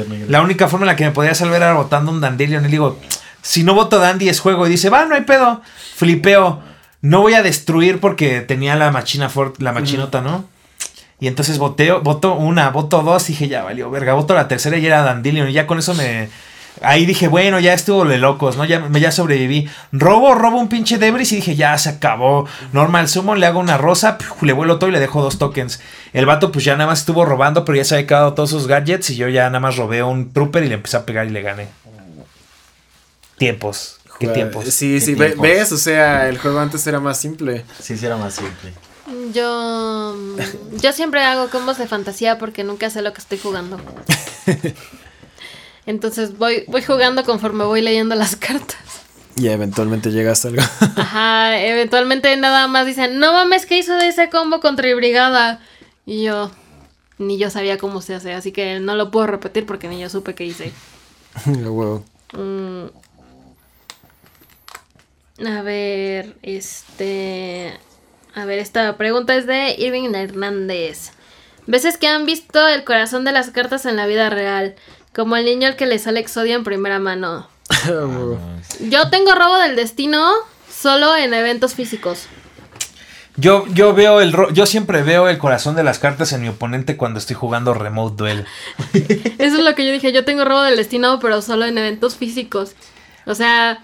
negro. [laughs] La única forma en la que me podía salvar era votando un Dandelion. Y le digo, si no voto Dandy es juego. Y dice, va, no hay pedo. Flipeo. No voy a destruir porque tenía la machina la machinota, ¿no? Y entonces voteo, voto una, voto dos. Dije, ya valió, verga. Voto la tercera y era Dandelion. Y ya con eso me. Ahí dije, bueno, ya estuvo de locos, ¿no? Ya, me- ya sobreviví. Robo, robo un pinche Debris y dije, ya se acabó. Normal sumo, le hago una rosa, le vuelo todo y le dejo dos tokens. El vato, pues ya nada más estuvo robando, pero ya se había quedado todos sus gadgets y yo ya nada más robé un trooper y le empecé a pegar y le gané. Tiempos. ¿Qué tiempos? Sí, ¿Qué sí, tiempos? ves, o sea, el juego antes era más simple. Sí, sí, era más simple. Yo, yo siempre hago combos de fantasía porque nunca sé lo que estoy jugando. [laughs] Entonces voy, voy jugando conforme voy leyendo las [laughs] cartas. Y eventualmente llegas a algo. [laughs] Ajá, eventualmente nada más dicen, no mames, ¿qué hizo de ese combo contra el Brigada? Y yo, ni yo sabía cómo se hace, así que no lo puedo repetir porque ni yo supe qué hice. [laughs] Huevo. Mm. A ver, este. A ver, esta pregunta es de Irving Hernández. Veces que han visto el corazón de las cartas en la vida real, como el niño al que le sale Exodia en primera mano. [laughs] Yo tengo robo del destino solo en eventos físicos. Yo, yo veo el ro- yo siempre veo el corazón de las cartas en mi oponente cuando estoy jugando Remote Duel. [laughs] Eso es lo que yo dije, yo tengo robo del destino, pero solo en eventos físicos. O sea,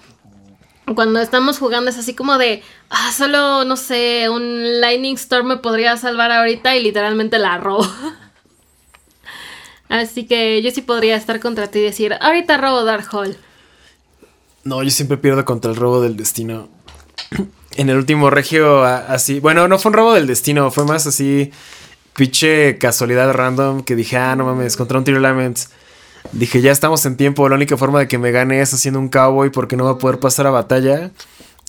cuando estamos jugando es así como de, ah, solo, no sé, un Lightning Storm me podría salvar ahorita y literalmente la robo. [laughs] Así que yo sí podría estar contra ti y decir, ahorita robo Dark Hole. No, yo siempre pierdo contra el robo del destino. [clears throat] en el último regio, así. Bueno, no fue un robo del destino, fue más así. Pinche casualidad random que dije, ah, no mames, contra un Tiro Laments. Dije, ya estamos en tiempo. La única forma de que me gane es haciendo un cowboy porque no va a poder pasar a batalla.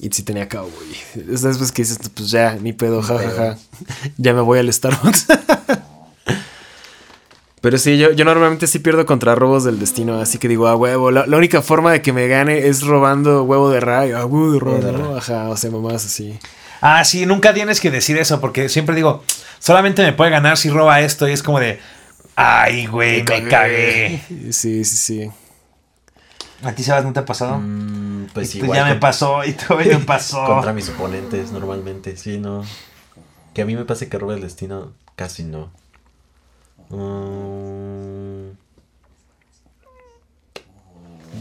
Y si tenía cowboy. Es después que dices, pues ya, ni pedo, jajaja. [laughs] ya me voy al Starbucks. [laughs] Pero sí, yo, yo normalmente sí pierdo contra robos del destino, así que digo, a huevo, la, la única forma de que me gane es robando huevo de rayo, a huevo de. Ajá, o sea, mamás así. Ah, sí, nunca tienes que decir eso porque siempre digo, solamente me puede ganar si roba esto y es como de, ay, güey, me cagué. Sí, sí, sí. ¿A ti, Sebas, no te ha pasado? Mm, pues Y igual. ya me pasó y todavía me pasó. [laughs] Contra mis oponentes, normalmente, sí, no. Que a mí me pase que robe el destino, casi no. Mm.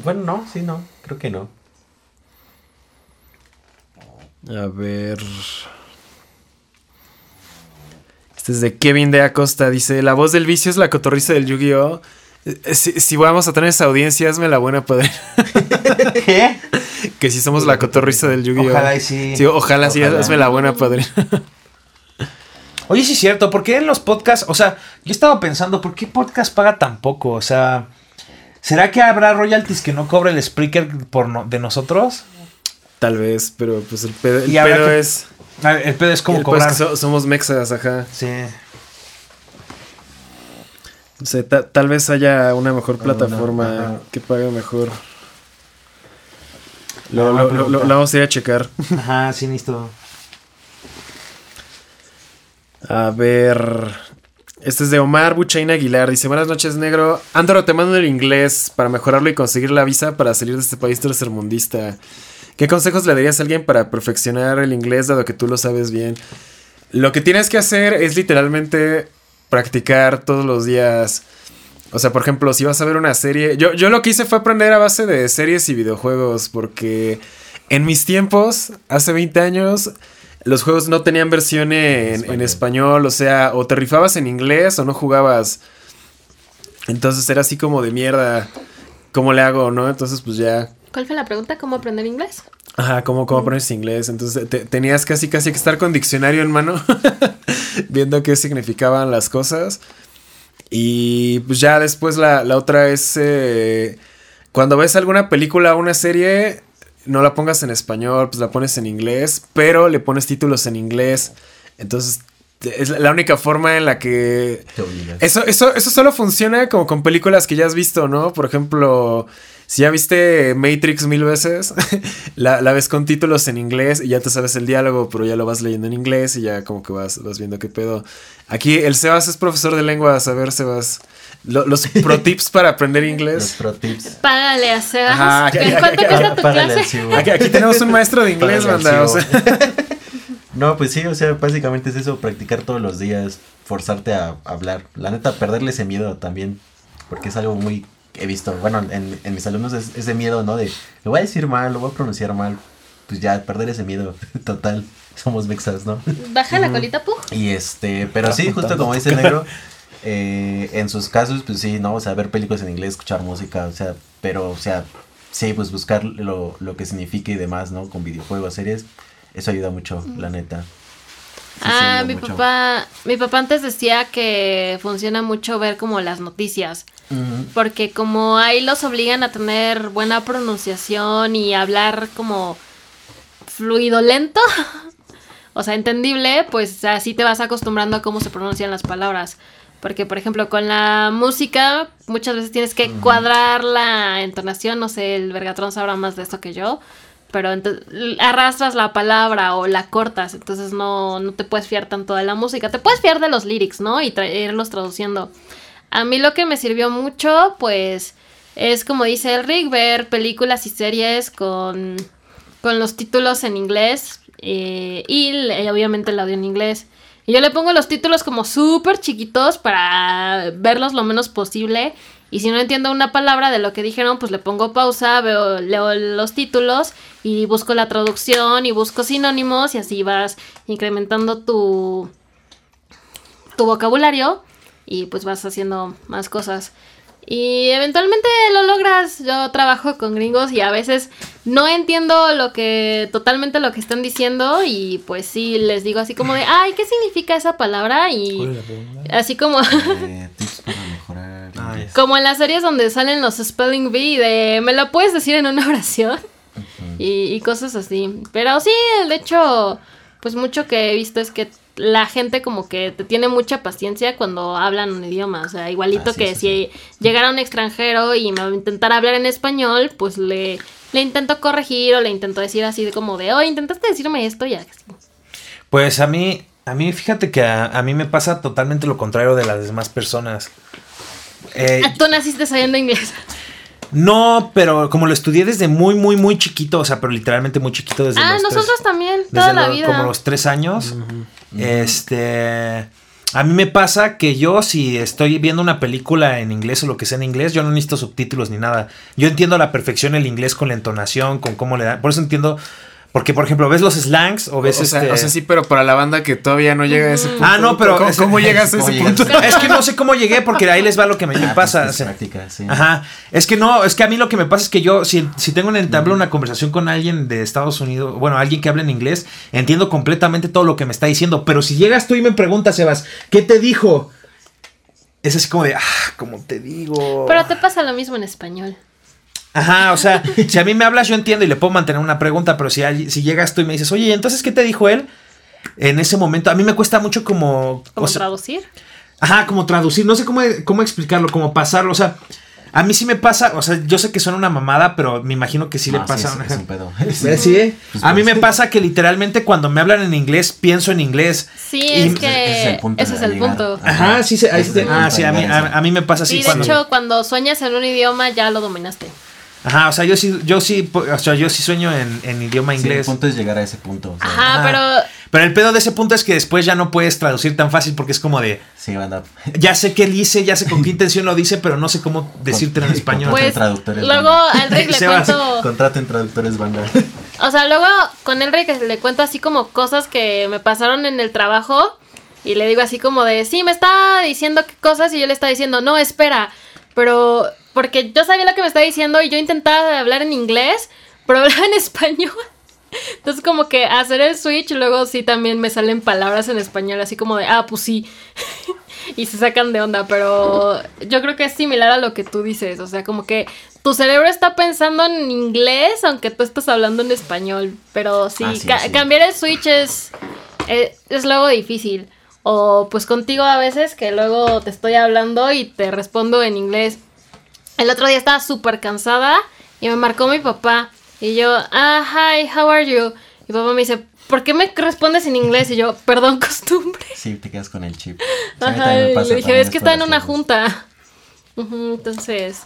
Bueno, no, sí, no, creo que no. A ver. Este es de Kevin de Acosta. Dice: La voz del vicio es la cotorriza del Yu-Gi-Oh! Eh, Si, si vamos a tener esa audiencia, hazme la buena padre. [laughs] ¿Qué? que si somos la cotorriza del Yu-Gi-Oh! Ojalá y sí. Sí, ojalá, sí, Ojalá. hazme la buena padre. [laughs] Oye, sí es cierto, ¿por qué en los podcasts? O sea, yo estaba pensando, ¿por qué podcast paga tan poco? O sea, ¿será que habrá royalties que no cobre el Spreaker por no- de nosotros? Tal vez, pero pues el pedo, el Y habrá pedo que- es. El pedo es como el es cobrar. que so- somos mexas, ajá. Sí. O sea, ta- tal vez haya una mejor plataforma que pague mejor. Lo, Ah, lo- lo- lo vamos a ir a checar. Ajá, sí, listo. A ver. Este es de Omar Buchaina Aguilar. Dice: Buenas noches, negro. Andro, te mando el inglés para mejorarlo y conseguir la visa para salir de este país tercermundista. ¿Qué consejos le darías a alguien para perfeccionar el inglés, dado que tú lo sabes bien? Lo que tienes que hacer es literalmente practicar todos los días. O sea, por ejemplo, si vas a ver una serie. Yo, yo lo que hice fue aprender a base de series y videojuegos. Porque en mis tiempos, hace 20 años, los juegos no tenían versión en, en español. O sea, o te rifabas en inglés o no jugabas. Entonces era así como de mierda. ¿Cómo le hago, no? Entonces, pues ya. ¿Cuál fue la pregunta? ¿Cómo aprender inglés? Ajá, ¿cómo, cómo ponerse inglés? Entonces te- tenías casi casi que estar con diccionario en mano, [laughs] viendo qué significaban las cosas. Y pues ya después la, la otra es, eh, cuando ves alguna película o una serie, no la pongas en español, pues la pones en inglés, pero le pones títulos en inglés. Entonces es la- única forma en la que Te eso, eso, eso solo funciona como con películas que ya has visto, ¿no? Por ejemplo, si ya viste Matrix mil veces, [laughs] la, la ves con títulos en inglés y ya te sabes el diálogo, pero ya lo vas leyendo en inglés y ya como que vas, vas viendo qué pedo. Aquí el Sebas es profesor de lenguas, a ver, Sebas. Lo- los [laughs] pro tips para aprender Los inglés. pro tips. Págale a Sebas. Ajá, ¿En cuánto cuesta tu Págale al clase? Aquí, aquí tenemos un maestro de inglés, banda. O sea, [laughs] No, pues sí, o sea, básicamente es eso, practicar todos los días, forzarte a hablar. La neta, perderle ese miedo también, porque es algo muy he visto, bueno, en, en mis alumnos es ese miedo, ¿no? De, lo voy a decir mal, lo voy a pronunciar mal. Pues ya, perder ese miedo, [laughs] total. Somos mexas, ¿no? Baja la colita, Pug. Y este, pero sí, justo como tu dice el negro, eh, en sus casos, pues sí, ¿no? O sea, ver películas en inglés, escuchar música, o sea, pero, o sea, sí, pues buscar lo, lo que significa y demás, ¿no? Con videojuegos, series, eso ayuda mucho, la neta. Sí, Ah, mi mucho. papá, mi papá antes decía que funciona mucho ver como las noticias, porque como ahí los obligan a tener buena pronunciación y hablar como fluido lento, [laughs] o sea, entendible, pues así te vas acostumbrando a cómo se pronuncian las palabras. Porque, por ejemplo, con la música muchas veces tienes que cuadrar la entonación, no sé, el Vergatrón sabrá más de esto que yo, pero arrastras la palabra o la cortas, entonces no, no te puedes fiar tanto de la música, te puedes fiar de los lyrics, ¿no? Y tra- irlos traduciendo. A mí lo que me sirvió mucho, pues, es como dice el Rick, ver películas y series con, con los títulos en inglés eh, y obviamente el audio en inglés. Y yo le pongo los títulos como súper chiquitos para verlos lo menos posible. Y si no entiendo una palabra de lo que dijeron, pues le pongo pausa, veo, leo los títulos y busco la traducción y busco sinónimos y así vas incrementando tu, tu vocabulario y pues vas haciendo más cosas. Y eventualmente lo logras. Yo trabajo con gringos y a veces no entiendo lo que totalmente lo que están diciendo y pues sí les digo así como de, [laughs] "Ay, ¿qué significa esa palabra?" y así como Eh, [laughs] tips para mejorar. Ah, como en las series donde salen los spelling bee de, "¿Me lo puedes decir en una [laughs] oración?" y, y cosas así. Pero sí, de hecho, pues mucho que he visto es que la gente como que te tiene mucha paciencia cuando hablan un idioma. O sea, igualito Ah, sí, que sí, si llegara un extranjero y me va a intentar hablar en español, pues le, le intento corregir o le intento decir así de como de, oh, intentaste decirme esto ya. Pues a mí, a mí fíjate que a, a mí me pasa totalmente lo contrario de las demás personas. Eh, Ah, Tú naciste sabiendo inglés. no, pero como lo estudié desde muy, muy, muy chiquito, o sea, pero literalmente muy chiquito desde Ah, los tres- nosotros también, desde toda la lo- vida. como los tres años. Este. A mí me pasa que yo, si estoy viendo una película en inglés o lo que sea en inglés, yo no necesito subtítulos ni nada. Yo entiendo a la perfección el inglés con la entonación, con cómo le dan. Por eso entiendo. Porque, por ejemplo, ves los slangs o ves o, sea, este. o sea, sí, pero para la banda que todavía no llega a ese punto. Ah, no, pero ¿Cómo, llegas [laughs] a ¿Cómo ese llegas? punto? Es que no sé cómo llegué, porque ahí les va lo que me Ah, pasa. pues, o sea, práctica, sí. Ajá. Es que no, es que a mí lo que me pasa es que yo, si, si tengo una entablo una conversación con alguien de Estados Unidos, bueno, alguien que habla en inglés, entiendo completamente todo lo que me está diciendo. Pero si llegas tú y me preguntas, Sebas, ¿qué te dijo? Es así como de, ah, como te digo. Pero te pasa lo mismo en español. Ajá, o sea, si a mí me hablas, yo entiendo y le puedo mantener una pregunta, pero si, hay- si llegas tú y me dices, oye, entonces, ¿qué te dijo él? En ese momento, a mí me cuesta mucho como. Como o sea, traducir. Ajá, como traducir, no sé cómo, cómo explicarlo, como pasarlo, o sea, a mí sí me pasa, o sea, yo sé que suena una mamada, pero me imagino que sí No, le pasa. es, es un pedo. [laughs] Sí. Pues, a mí pues. me pasa que literalmente cuando me hablan en inglés, pienso en inglés. Sí, Y- es que ese es el punto ese de es el llegar. punto. Ajá, sí, se- ahí Ese se- es el ah, sí, a mí, a mí me pasa así Sí, de cuando... hecho, cuando sueñas en un idioma ya lo dominaste. Ajá, o sea, yo sí, yo sí, o sea, yo sí sueño en, en idioma Sí, el inglés. punto es llegar a ese punto. o sea, Ajá, Ajá. pero Pero el pedo de ese punto es que después ya no puedes traducir tan fácil porque es como de, Sí, banda. ya sé qué dice, ya sé con qué [laughs] intención lo dice, pero no sé cómo decírtelo en español. pues traductores, luego Enrique [laughs] le cuento, Contraten traductores, banda. [laughs] o sea, luego con Enrique le cuento así como cosas que me pasaron en el trabajo y le digo así como de, sí, me está diciendo qué cosas y yo le estaba diciendo, no, espera, pero porque yo sabía lo que me estaba diciendo y yo intentaba hablar en inglés, pero hablaba en [laughs] español. Entonces como que hacer el switch, luego sí también me salen palabras en español, así como de, ah, pues sí. [laughs] y se sacan de onda, pero yo creo que es similar a lo que tú dices, o sea, como que tu cerebro está pensando en inglés, aunque tú estás hablando en español, pero sí, Ah, sí, ca- sí. cambiar el switch es, es, es luego difícil. O pues contigo a veces que luego te estoy hablando y te respondo en inglés. El otro día estaba súper cansada y me marcó mi papá. Y yo, ah, hi, how are you? Y papá me dice, ¿por qué me respondes en inglés? Y yo, perdón, [laughs] costumbre. Sí, te quedas con el chip. Ajá, me y pasa le dije, es que está en una junta. Entonces,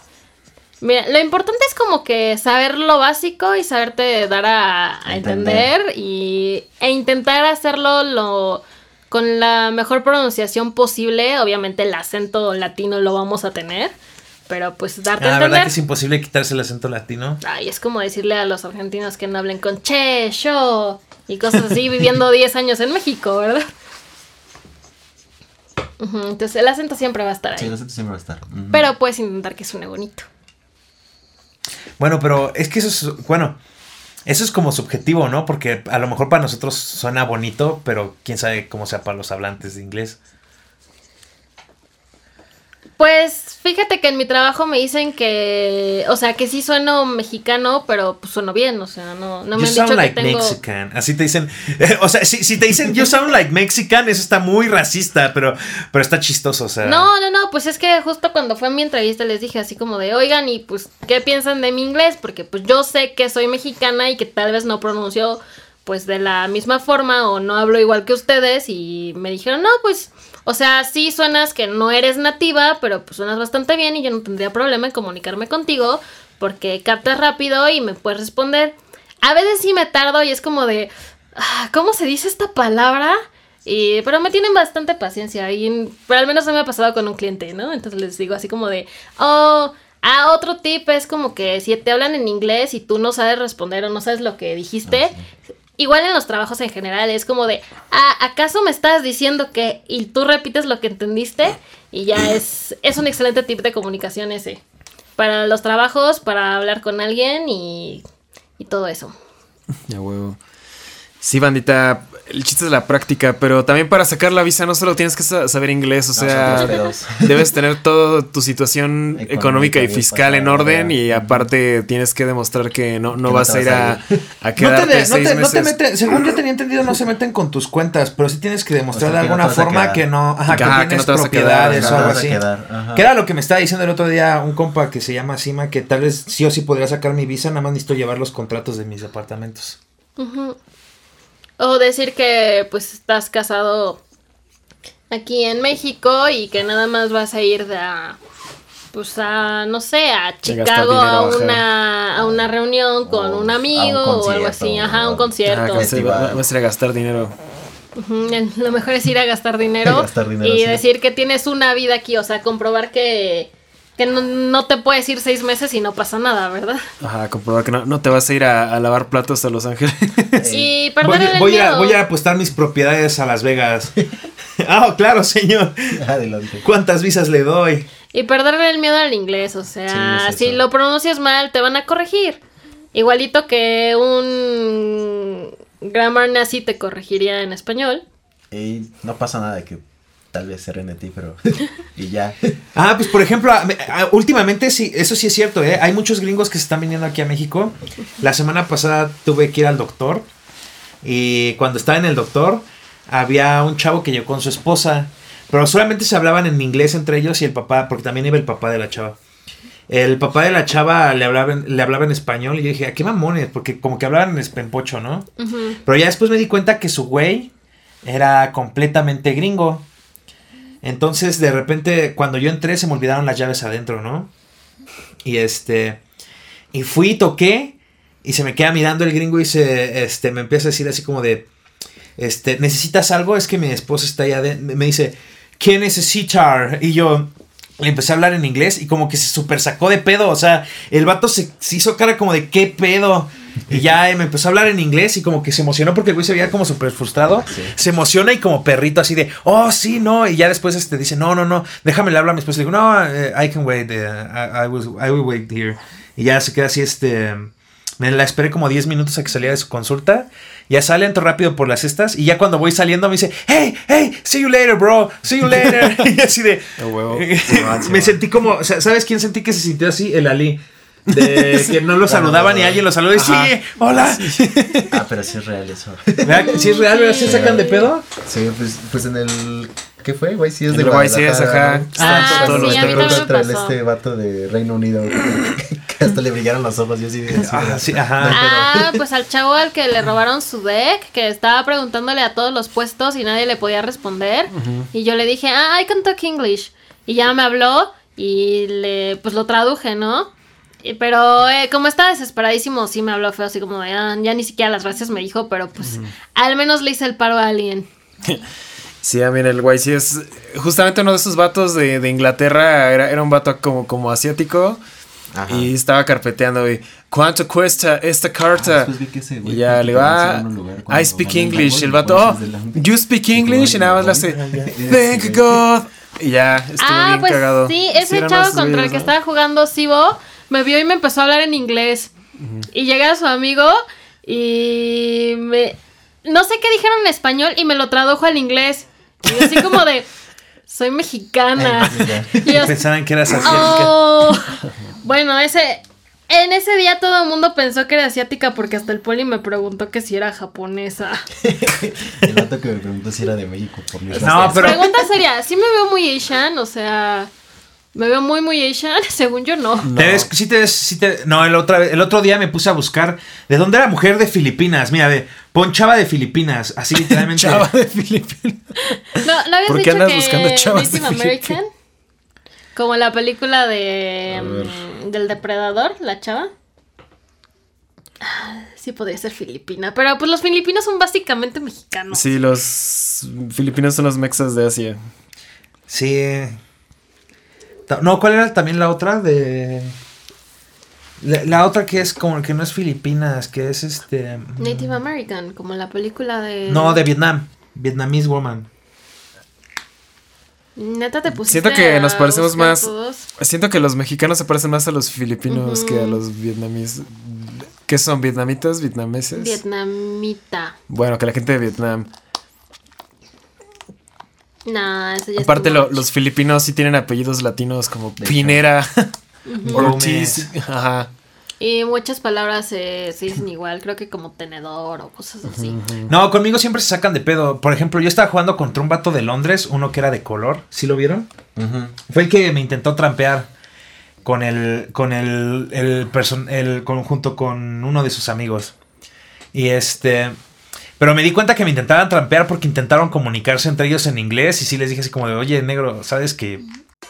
mira, lo importante es como que saber lo básico y saberte dar a, a Entender. entender y, e intentar hacerlo lo, con la mejor pronunciación posible. Obviamente el acento latino lo vamos a tener, pero pues darte Ah, la verdad que es imposible quitarse el acento latino. Ay, es como decirle a los argentinos que no hablen con che, yo y cosas así, viviendo [laughs] 10 años en México, ¿verdad? Entonces el acento siempre va a estar Sí, ahí. el acento siempre va a estar. Pero puedes intentar que suene bonito. Bueno, pero es que eso es, bueno, eso es como subjetivo, ¿no? Porque a lo mejor para nosotros suena bonito, pero quién sabe cómo sea para los hablantes de inglés. Pues fíjate que en mi trabajo me dicen que, o sea, que sí sueno mexicano, pero pues sueno bien, o sea, no, no me you han sound dicho like que tengo... Mexican. Así te dicen. o sea, si, si te dicen you sound like Mexican, eso está muy racista, pero, pero está chistoso. O sea. No, no, no, pues es que justo cuando fue mi entrevista les dije así como de, oigan, y pues, ¿qué piensan de mi inglés? Porque pues yo sé que soy mexicana y que tal vez no pronuncio pues de la misma forma o no hablo igual que ustedes y me dijeron, no, pues, o sea, sí suenas que no eres nativa, pero pues suenas bastante bien y yo no tendría problema en comunicarme contigo porque captas rápido y me puedes responder. A veces sí me tardo y es como de, ah, ¿cómo se dice esta palabra? Y, pero me tienen bastante paciencia y pero al menos no me ha pasado con un cliente, ¿no? Entonces les digo así como de, oh, ah, otro tip es como que si te hablan en inglés y tú no sabes responder o no sabes lo que dijiste, igual en los trabajos en general, es como de, "Ah, ¿acaso me estás diciendo que? Y tú repites lo que entendiste y ya es, es un excelente tip de comunicación ese. Para los trabajos, para hablar con alguien y, y todo eso. Ya huevo. Sí, bandita, el chiste es la práctica, pero también para sacar la visa no solo tienes que sa- saber inglés, o sea, [laughs] debes tener toda tu situación Económica económica y fiscal en orden y aparte tienes que demostrar que no, no Que no vas a ir a, a [laughs] No quedarte te, no, seis te, no te meses. meten, según yo tenía entendido, no se meten con tus cuentas, pero sí tienes que demostrar O sea, de alguna forma que no, ajá, que Ajá, tienes no te vas a quedar, propiedades o algo así. Que era lo que me estaba diciendo el otro día un compa que se llama Sima, que tal vez sí o sí podría sacar mi visa, nada más necesito llevar los contratos de mis departamentos. Ujú. O decir que pues estás casado aquí en México y que nada más vas a ir de a, pues a, no sé, a Chicago a una, a una reunión con O un amigo o algo así, ajá, un concierto. Ah, que vas a- ir a gastar dinero. Lo mejor es ir a gastar [laughs] dinero, Gastar dinero, y sí. decir que tienes una vida aquí, o sea, comprobar que, que no, no te puedes ir seis meses y no pasa nada, ¿verdad? Ajá, comprobar que no, no te vas a ir a, a lavar platos a Los Ángeles. [laughs] Y Voy, el voy a, voy a apostar mis propiedades a Las Vegas. [laughs] ah, claro, señor. [laughs] Adelante. ¿Cuántas visas le doy? Y perderle el miedo al inglés, o sea, Sí, es si lo pronuncias mal, te van a corregir. Igualito que un grammar nazi te corregiría en español. Y no pasa nada de que tal vez ti, pero. [laughs] y ya. Ah, pues por ejemplo, últimamente sí, eso sí es cierto, ¿eh? Hay muchos gringos que se están viniendo aquí a México. La semana pasada tuve que ir al doctor y cuando estaba en el doctor había un chavo que llegó con su esposa, pero solamente se hablaban en inglés entre ellos y el papá, porque también iba el papá de la chava. El papá de la chava le hablaba, en- le hablaba en español y yo dije, ¿a qué mamones? Porque como que hablaban en espenpocho, ¿no? Pero ya después me di cuenta que su güey era completamente gringo. Entonces, de repente, cuando yo entré, se me olvidaron las llaves adentro, ¿no? Y este. Y fui toqué. Y se me queda mirando el gringo y se. Este. Me empieza a decir así como de. Este. ¿Necesitas algo? Es que mi esposa está allá adentro. Me dice. ¿Qué necesitar? Y yo. Le empecé a hablar en inglés y como que se super sacó de pedo. O sea, el vato se, se hizo cara como de qué pedo. Y ya eh, me empezó a hablar en inglés y como que se emocionó porque el güey se veía como súper frustrado. Se emociona y como perrito así de, oh, sí, no. Y ya después este dice, no, no, no, déjame le hablo a mi esposa. Le digo, no, eh, I can wait, eh, I, I was- I will wait here. Y ya se queda así, este, me la esperé como 10 minutos a que saliera de su consulta. Ya sale, entro rápido por las cestas. Y ya cuando voy saliendo me dice, hey, hey, see you later, bro, see you later. [laughs] y así de, huevo. [laughs] me sentí como, ¿sabes quién sentí que se sintió así? El Ali. De [laughs] que no lo saludaban y alguien lo saludó y sí, hola. Ah, pero sí es real eso. ¿Verdad sí es real? ¿Verdad? ¿Sí sacan de pedo? Sí, pues, pues en el. ¿Qué fue? Güey, sí es En de Guadalajara, ajá. Ah, sí, los a mí perros también me contra el pasó. este vato de Reino Unido. Que, hasta le brillaron los ojos. Yo sí Ah, sí, ajá. Ah, pues al chavo al que le robaron su deck, que estaba preguntándole a todos los puestos y nadie le podía responder. Y yo le dije, ah, I can talk English. Y ya me habló y le, pues lo traduje, ¿no? Pero eh, como estaba desesperadísimo, sí me habló feo, así como de, ah, ya ni siquiera las gracias me dijo, pero pues al menos le hice el paro a alguien. [laughs] Sí, a mí el güey sí es justamente uno de esos vatos de, de Inglaterra, era, era un vato como, como asiático Ajá. y estaba carpeteando y ¿cuánto cuesta esta Ah, carta? después vi que ese güey y ya le va, lugar I speak English, el vato, pones oh, you speak English, y nada más le hace, [laughs] thank God, y ya, estuvo ah, bien pues cagado. sí, ese eran chavo contra el que ¿no? estaba jugando Sibo me vio y me empezó a hablar en inglés. Y llega su amigo y me... No sé qué dijeron en español y me lo tradujo al inglés. Y yo así como de... [laughs] Soy mexicana. [laughs] Y yo, Pensaban que eras asiática. "Oh". [laughs] Bueno, ese... En ese día todo el mundo pensó que era asiática porque hasta el poli me preguntó que si era japonesa. El vato que me preguntó si era de México por mis No, pero- Pregunta seria, ¿sí me veo muy Asian? O sea, ¿me veo muy muy Asian? [laughs] Según yo no. Te ves, sí te ves, sí te- no, el otro, el otro día me puse a buscar de dónde era mujer de Filipinas. Mira, ve, pon chava de Filipinas, así [laughs] literalmente. Chava de Filipinas. No, ¿no habías ¿Por qué dicho andas que buscando chavas de American? Como la película de mm, del depredador, la chava. Ah, Sí podría ser filipina, pero pues los filipinos son básicamente mexicanos. Sí, los filipinos son los mexas de Asia. Sí. No, ¿cuál era también la otra de La, la otra que es como que no es Filipinas, que es este. mm, Native American, como la película de. No, de Vietnam. Vietnamese Woman. Neta te pusiste. Siento que nos parecemos más- todos. Siento que los mexicanos se parecen más a los filipinos que a los vietnamíes. ¿Qué son? ¿Vietnamitas? ¿Vietnameses? Vietnamita. bueno, que la gente de Vietnam. Nah, eso ya Aparte, lo- los filipinos sí tienen apellidos latinos como De Pinera, Ortiz. Ortiz. Ajá. Y muchas palabras eh, se dicen igual, creo que como tenedor o cosas así. No, conmigo siempre se sacan de pedo. Por ejemplo, yo estaba jugando contra un vato de Londres, uno que era de color. ¿Sí lo vieron? Fue el que me intentó trampear con el. con el. el, person- el conjunto con uno de sus amigos. Y este. Pero me di cuenta que me intentaban trampear porque intentaron comunicarse entre ellos en inglés. Y sí les dije así como de, oye, negro, ¿sabes que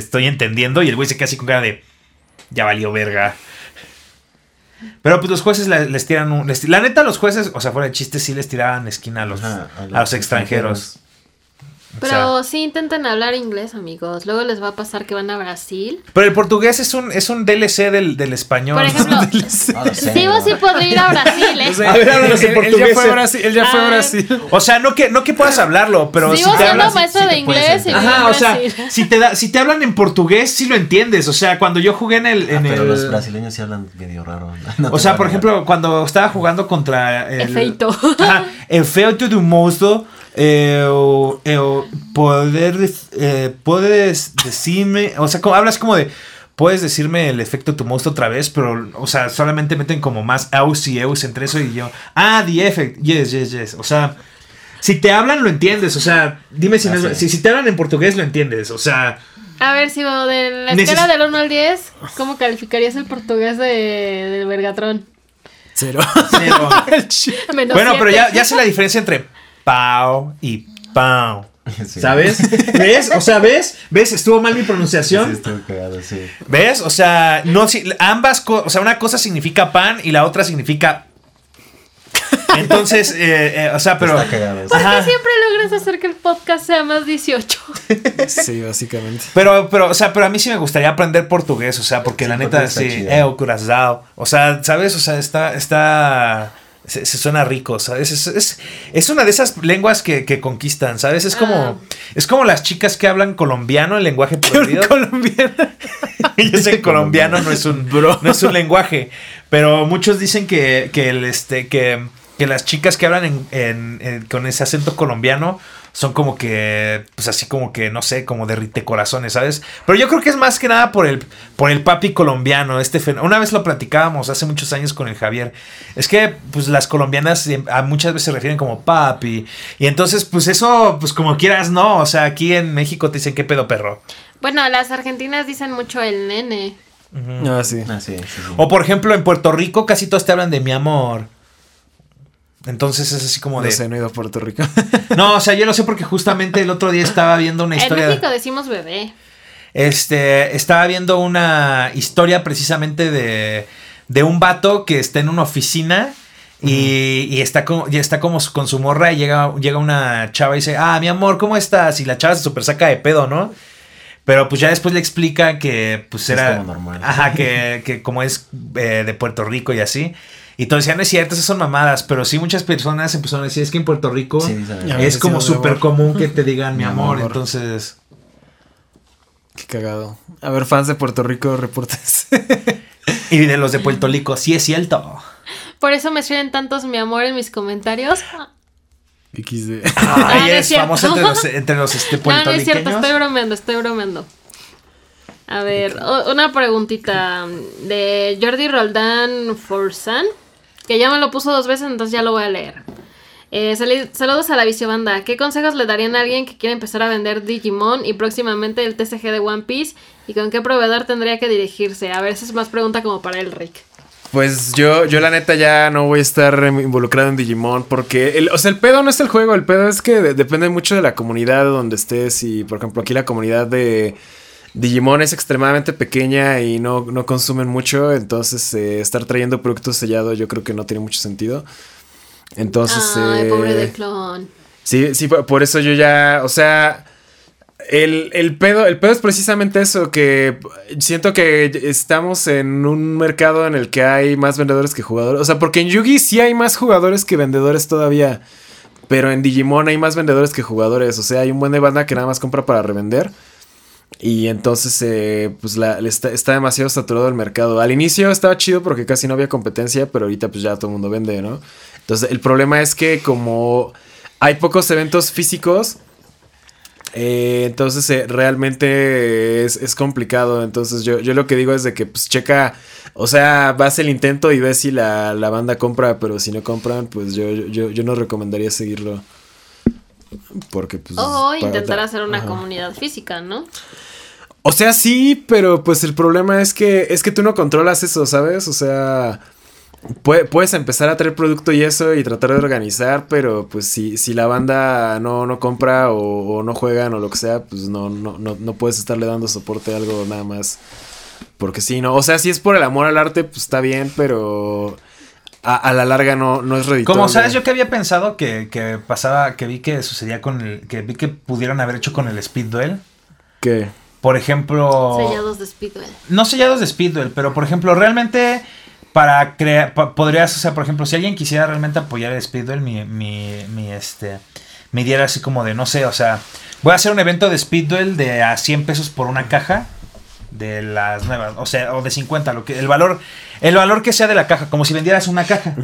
Te estoy entendiendo? Y el güey se queda así con cara de, ya valió verga. Pero pues los jueces le- les tiran un... les- la neta, los jueces, o sea, fuera de chiste, sí les tiraban esquina a los, Ajá, a los extranjeros. Pero sea, sí intenten hablar inglés, amigos. Luego les va a pasar que van a Brasil. pero el portugués es un, es un DLC del, del español. Por ejemplo, [laughs] Ah, lo sé, sí podría ir a Brasil, ¿eh? [laughs] O sea, A ver, háblanos en él, él ya portugués, fue a Brasil. Él ya fue a A ver. Brasil. O sea, no que, no que puedas hablarlo, pero Sigo si te siendo hablas... maestra sí de inglés Ajá, o sea, si te, da, si te hablan en portugués, sí lo entiendes. O sea, cuando yo jugué en el... Ah, En pero el los brasileños sí hablan medio raro. No [laughs] o sea, por ejemplo, cuando estaba jugando contra el... Efeito. Ajá, efeito do monstro. Eh, o- eh, o poder, eh, puedes decirme, o sea, como, hablas como de, puedes decirme el efecto de tu monstruo otra vez, pero, o sea, solamente meten como más aus y eus entre eso y yo, ah, the effect, yes, yes, yes, o sea, si te hablan lo entiendes, o sea, dime si, no es- sí. si, si te hablan en portugués lo entiendes, o sea, A ver, si de la escala del 1 al 10, ¿cómo calificarías el portugués de, del Vergatron? Cero. cero. [laughs] Menos bueno, pero ya, ya sé la diferencia entre pau y pau. Sí. ¿Sabes? ¿Ves? O sea, ¿ves? ¿Ves? Estuvo mal mi Sí, pronunciación. estuvo cagado, sí. ¿Ves? O sea, no si- ambas cosas, o sea, una cosa significa pan y la otra significa Entonces, eh, eh, o sea, pero Está cagado. sí. ¿Por qué siempre logras hacer que el podcast sea más 18? Sí, básicamente. Pero, pero, o sea, pero a mí sí me gustaría aprender portugués, o sea, porque Sí, la neta, sí, eh, curazao. O sea, ¿sabes? O sea, está, está, se, se suena rico, ¿sabes? Es, es, es una de esas lenguas que, que conquistan, ¿sabes? Es como, Ah. es como las chicas que hablan colombiano, el lenguaje [laughs] prohibido. Colombiano. Yo sé que colombiano no es un Bro. no es un lenguaje, pero muchos dicen que, que el este que, que las chicas que hablan en, en- en- con ese acento colombiano son como que pues así como que no sé, como derrite corazones, ¿sabes? Pero yo creo que es más que nada por el por el papi colombiano, este una vez lo platicábamos hace muchos años con el Javier. Es que pues las colombianas a muchas veces se refieren como papi y entonces pues eso pues como quieras no, o sea, aquí en México te dicen qué pedo perro. Bueno, las argentinas dicen mucho el nene. Ah, sí. Ah, sí, sí, sí. O por ejemplo, en Puerto Rico casi todos te hablan de mi amor. Entonces es así como No de. sé, no he ido a Puerto Rico. [laughs] No, o sea, yo lo sé porque justamente el otro día estaba viendo una En historia. México decimos bebé. Este, estaba viendo una historia precisamente de, de un vato que está en una oficina y, y está, y está como su- con su morra y llega, llega una chava y dice, ah, mi amor, ¿cómo estás? Y la chava se super saca de pedo, ¿no? Pero pues ya después le explica que pues Es era... como normal. Ajá, [laughs] que, que como es eh, de Puerto Rico y así. Y todos decían, no es cierto, esas son mamadas. Pero sí muchas personas empezaron a decir, es que en Puerto Rico Sí, es como súper común que te digan [laughs] mi Mi amor. amor. Entonces... Qué cagado. A ver, fans de Puerto Rico, reportes. [laughs] Y de los de Puerto Rico, sí es cierto. Por eso me escriben tantos mi amor en mis comentarios. XD. Ah, Ay, no es es famoso entre los, entre los este, [laughs] No, no es cierto, puertorriqueños. estoy bromeando, estoy bromeando. A ver, una preguntita de Jordi Roldán Forzan, que ya me lo puso dos veces, entonces ya lo voy a leer. Eh, saludos a la Visiobanda. ¿Qué consejos le darían a alguien que quiere empezar a vender Digimon y próximamente el TCG de One Piece? ¿Y con qué proveedor tendría que dirigirse? A ver, esa es más pregunta como para el Rick. Pues yo, yo la neta ya no voy a estar involucrado en Digimon porque, el, o sea, el pedo no es el juego, el pedo es que de- depende mucho de la comunidad donde estés y, por ejemplo, aquí la comunidad de Digimon es extremadamente pequeña y no, no consumen mucho, entonces eh, estar trayendo productos sellados yo creo que no tiene mucho sentido. Entonces... Ay, eh, pobre de clon. Sí, sí, por por eso yo ya, o sea, el, el pedo, el pedo es precisamente eso, que siento que estamos en un mercado en el que hay más vendedores que jugadores. O sea, porque en Yugi sí hay más jugadores que vendedores todavía, pero en Digimon hay más vendedores que jugadores. O sea, hay un buen de banda que nada más compra para revender. Y entonces, eh, pues está, demasiado saturado el mercado. Al inicio estaba chido porque casi no había competencia, pero ahorita pues ya todo el mundo vende, ¿no? Entonces, el problema es que como hay pocos eventos físicos, eh, entonces eh, realmente es, complicado. Entonces yo, yo lo que digo es de que pues checa, o sea, vas el intento y ves si la, la banda compra, pero si no compran, pues yo, yo no recomendaría seguirlo. Porque pues... O intentar hacer una Ajá. comunidad física, ¿no? O sea, sí, pero pues el problema es que es que tú no controlas eso, ¿sabes? O sea, pue- puedes empezar a traer producto y eso y tratar de organizar, pero pues si, si la banda no, no compra o, o no juegan o lo que sea, pues no, no, no, no puedes estarle dando soporte a algo nada más. Porque sí, ¿no? O sea, si es por el amor al arte, pues está bien, pero a, a la larga no, no es redituable. Como sabes, yo que había pensado que, que pasaba, que vi que sucedía con el, que vi que pudieran haber hecho con el Speed Duel. ¿Qué? Por ejemplo, Sellados de Speedwell. no sellados de Speed Duel, pero por ejemplo, realmente para crear, pa- podrías, o sea, por ejemplo, si alguien quisiera realmente apoyar el Speed Duel, mi, mi, mi, este, me diera así como de, no sé, o sea, voy a hacer un evento de Speed Duel de a 100 pesos por una caja de las nuevas, o sea, o de 50, lo que, el valor, el valor que sea de la caja, como si vendieras una caja.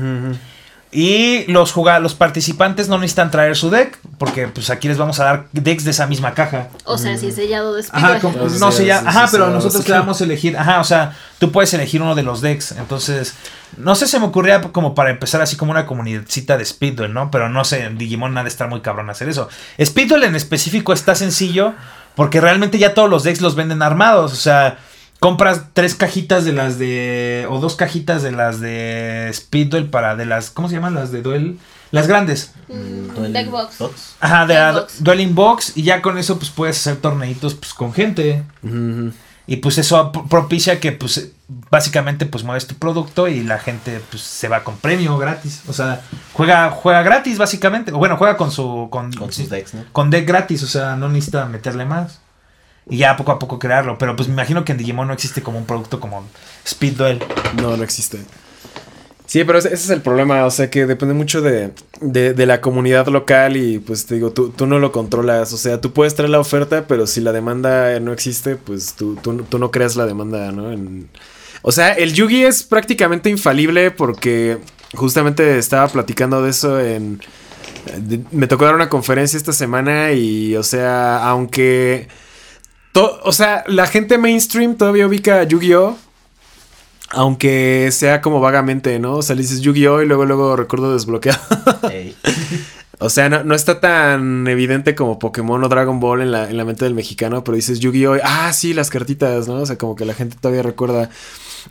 Y los los participantes no necesitan traer su deck, porque pues aquí les vamos a dar decks de esa misma caja. O sea, si es sellado de Speedwell. Ajá, como- no sí, sé, ya, sí, ajá, pero nosotros te damos a elegir, ajá, o sea, tú puedes elegir uno de los decks, entonces, no sé, se me ocurría como para empezar así como una comunidadcita de Speedduel, ¿no? Pero no sé, en Digimon ha de estar muy cabrón hacer eso. Speedduel en específico está sencillo, porque realmente ya todos los decks los venden armados, o sea, compras tres cajitas de las de, o dos cajitas de las de Speedduel para, de las, ¿cómo se llaman? Las de Duel, las grandes. Mm, Duel Deckbox. Box. Ajá, de. Dueling Box y ya con eso pues puedes hacer torneitos pues con gente. Ujú. Y pues eso pro- propicia que pues básicamente pues mueves tu producto y la gente pues se va con premio gratis. O sea, juega juega gratis básicamente. O bueno, juega con su con, Con sus decks, ¿no? con deck gratis, o sea, no necesita meterle más. Y ya poco a poco crearlo, pero pues me imagino que en Digimon no existe como un producto como Speed Duel. No, no existe. Sí, pero ese, es el problema, o sea que depende mucho de, de- la comunidad local y pues te digo, tú, tú no lo controlas, o sea, tú puedes traer la oferta, pero si la demanda no existe, pues tú, tú, tú no creas la demanda, ¿no? O sea, el Yugi es prácticamente infalible porque justamente estaba platicando de eso en... me tocó dar una conferencia esta semana y, o sea, aunque... to- o sea, la gente mainstream todavía ubica a Yu-Gi-Oh! Aunque sea como vagamente, ¿no? O sea, le dices Yu-Gi-Oh! y luego, luego recuerdo desbloqueado. [laughs] O sea, no, no está tan evidente como Pokémon o Dragon Ball en la, en la mente del mexicano, pero dices Yu-Gi-Oh! Ah, sí, las cartitas, ¿no? O sea, como que la gente todavía recuerda.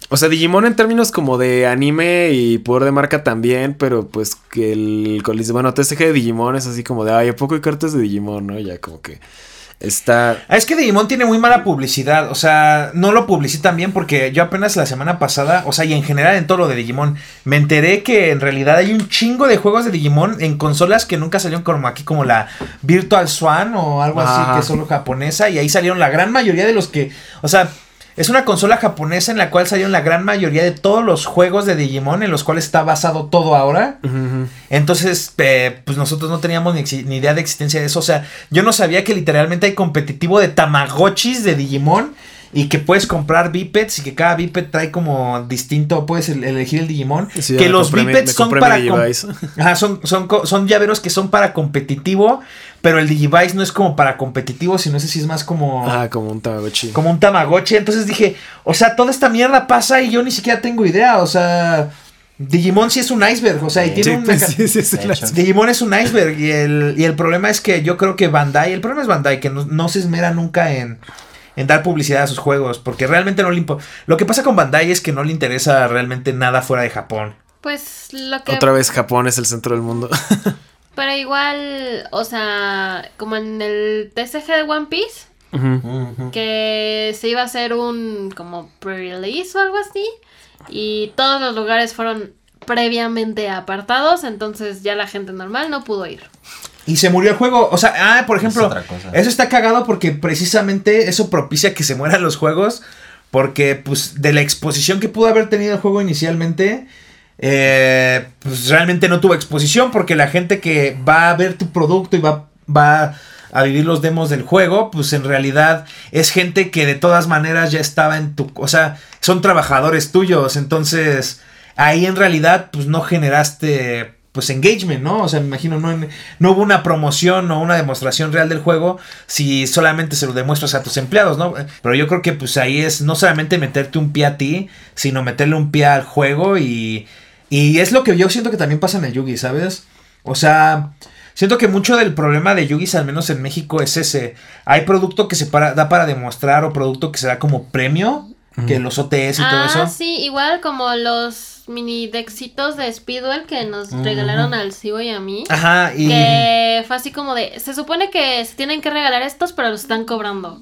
O sea, Digimon en términos como de anime y poder de marca también, pero pues que el... Bueno, TCG de Digimon es así como de, ay, ¿a poco hay cartas de Digimon, no? Ya como que está... Ah, Es que Digimon tiene muy mala publicidad, o sea, no lo publicitan bien porque yo apenas la semana pasada, o sea, y en general en todo lo de Digimon, me enteré que en realidad hay un chingo de juegos de Digimon en consolas que nunca salieron como aquí, como la Virtual Swan o algo así, que es solo japonesa, y ahí salieron la gran mayoría de los que, o sea... Es una consola japonesa en la cual salieron la gran mayoría de todos los juegos de Digimon en los cuales está basado todo ahora. Entonces, eh, pues nosotros no teníamos ni, idea de existencia de eso. O sea, yo no sabía que literalmente hay competitivo de Tamagotchis de Digimon. Y que puedes comprar bipeds y que cada biped trae como distinto, puedes el- elegir el Digimon. Sí, que los bipeds son para... Ajá, son, son, son llaveros que son para competitivo, pero el Digivice no es como para competitivo, sino ese sí es más como... Ah, como un Tamagotchi. Como un Tamagotchi. Entonces dije, o sea, toda esta mierda pasa y yo ni siquiera tengo idea. O sea, Digimon sí es un iceberg, o sea, y tiene Sí, pues, ca- sí, sí, la- hecho. Digimon es un iceberg y el, y el problema es que yo creo que Bandai, el problema es Bandai, que no, no se esmera nunca en, en dar publicidad a sus juegos, porque realmente no le impo- Lo que pasa con Bandai es que no le interesa realmente nada fuera de Japón. Pues lo que. Otra vez Japón es el centro del mundo. [laughs] Pero igual, o sea, como en el TCG de One Piece, que se iba a hacer un como pre-release o algo así, y todos los lugares fueron previamente apartados, entonces ya la gente normal no pudo ir. Y se murió el juego. O sea, ah, por ejemplo, eso está cagado porque precisamente eso propicia que se mueran los juegos. Porque, pues, de la exposición que pudo haber tenido el juego inicialmente, eh, pues realmente no tuvo exposición. Porque la gente que va a ver tu producto y va, va a vivir los demos del juego, pues en realidad es gente que de todas maneras ya estaba en tu. O sea, son trabajadores tuyos. Entonces, ahí en realidad, pues no generaste pues engagement, ¿no? O sea, me imagino, no, no hubo una promoción o una demostración real del juego si solamente se lo demuestras a tus empleados, ¿no? Pero yo creo que pues ahí es no solamente meterte un pie a ti, sino meterle un pie al juego y, y es lo que yo siento que también pasa en el Yugi, ¿sabes? O sea, siento que mucho del problema de Yugi, al menos en México, es ese. Hay producto que se para, da para demostrar o producto que se da como premio, que los OTS y todo ah, eso. sí, igual como los mini dexitos de Speedwell que nos regalaron al Cibo y a mí. Ajá, y... Que fue así como de, se supone que se tienen que regalar estos, pero los están cobrando.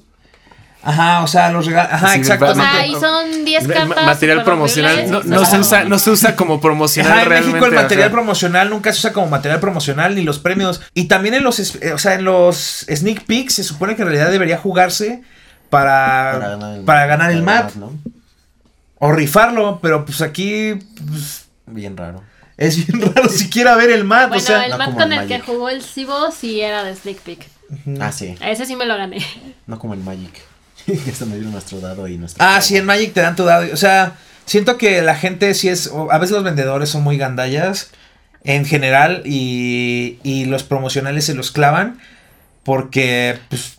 Ajá, o sea, los regalos. Ajá, Sí, exacto. O sea, Ma- y son 10 Ma- cartas. material promocional no, se usa no se usa como promocional Ajá, en realmente México el material promocional nunca se usa como material promocional ni los premios. Y también en los, eh, o sea, en los sneak peeks se supone que en realidad debería jugarse para, para ganar el, map ¿no? o rifarlo, pero pues aquí pues, Bien raro. es bien [laughs] raro siquiera ver el map, Bueno, o sea, el no como con el que jugó el Cibo sí era de Sneak Peek. Ah, sí. A ese sí me lo gané. No como en Magic. [laughs] Esto me dio nuestro dado y nuestro. Ah, sí, en Magic te dan tu dado. O sea, siento que la gente sí es. o a veces los vendedores son muy gandallas en general y, y los promocionales se los clavan porque, pues.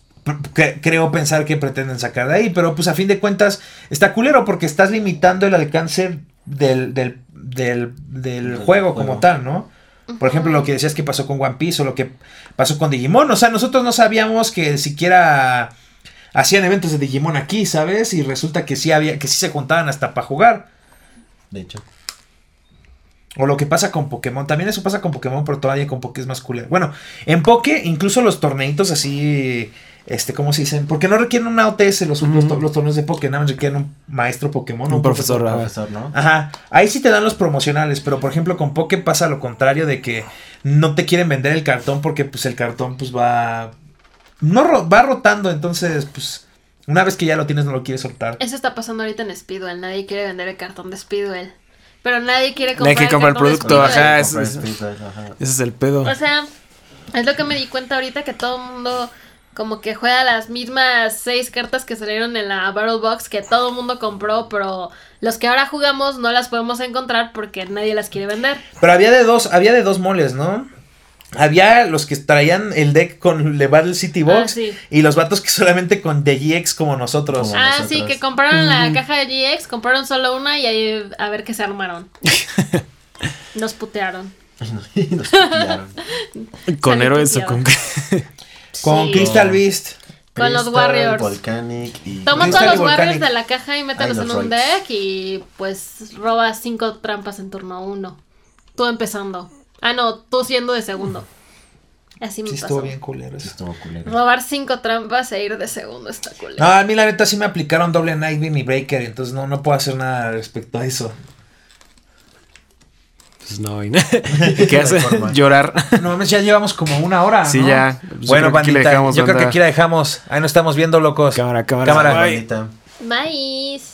Creo pensar que pretenden sacar de ahí, pero pues a fin de cuentas está culero porque estás limitando el alcance del, del, del, del juego como juego. tal, ¿no? Por ejemplo, lo que decías que pasó con One Piece o lo que pasó con Digimon. O sea, nosotros no sabíamos que siquiera hacían eventos de Digimon aquí, ¿sabes? Y resulta que sí había, que sí se juntaban hasta para jugar. De hecho. O lo que pasa con Pokémon. También eso pasa con Pokémon, pero todavía con Poké es más culero. Bueno, en Poké, incluso los torneitos así. Este, ¿cómo se dicen? Porque no requieren una OTS los, los, to- los torneos de Poké, nada más requieren un maestro Pokémon. o Un profesor. Profesor, ¿no? Ajá, ahí sí te dan los promocionales, pero por ejemplo con Poké pasa lo contrario de que no te quieren vender el cartón porque pues el cartón pues va no ro- va rotando, entonces pues una vez que ya lo tienes no lo quieres soltar. Eso está pasando ahorita en Speedwell. Nadie quiere vender el cartón de Speedwell. Pero nadie quiere Nadie comprar, quiere comprar el cartón de producto, ajá. ese es el pedo O sea, es lo que me di cuenta ahorita que todo el mundo como que juega las mismas seis cartas que salieron en la Battle Box que todo el mundo compró, pero los que ahora jugamos no las podemos encontrar porque nadie las quiere vender. Pero había de dos, había de dos moles, ¿no? Había los que traían el deck con le Battle City Box Ah, sí. y los vatos que solamente con The GX como nosotros. Como- ah, nosotros. sí, que compraron la caja de GX, compraron solo una y ahí a ver qué se armaron. [laughs] Nos putearon. [laughs] Nos pillaron. [laughs] con héroes o con Con Sí. Crystal Beast. Con los Warriors. Volcanic y. Toma Crystal todos los Warriors Volcanic. de la caja y mételos en un deck y pues robas cinco trampas en turno uno. Tú empezando. Ah, no, tú siendo de segundo. Así me Sí pasó. estuvo bien culero Sí, eso. estuvo culero. Robar cinco trampas e ir de segundo está cool. No, a mí la neta sí me aplicaron doble Nightbeam y Breaker, entonces no, no puedo hacer nada respecto a eso. pues no y- [laughs] ¿qué hace? llorar No mames, ya llevamos como una hora. Sí, ¿no? ya. Pues Bueno, bandita, dejamos, yo creo que aquí la dejamos. Ahí nos estamos viendo, locos. cámara cámara, Cámara. Bye. Bonita. Maíz.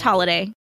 holiday.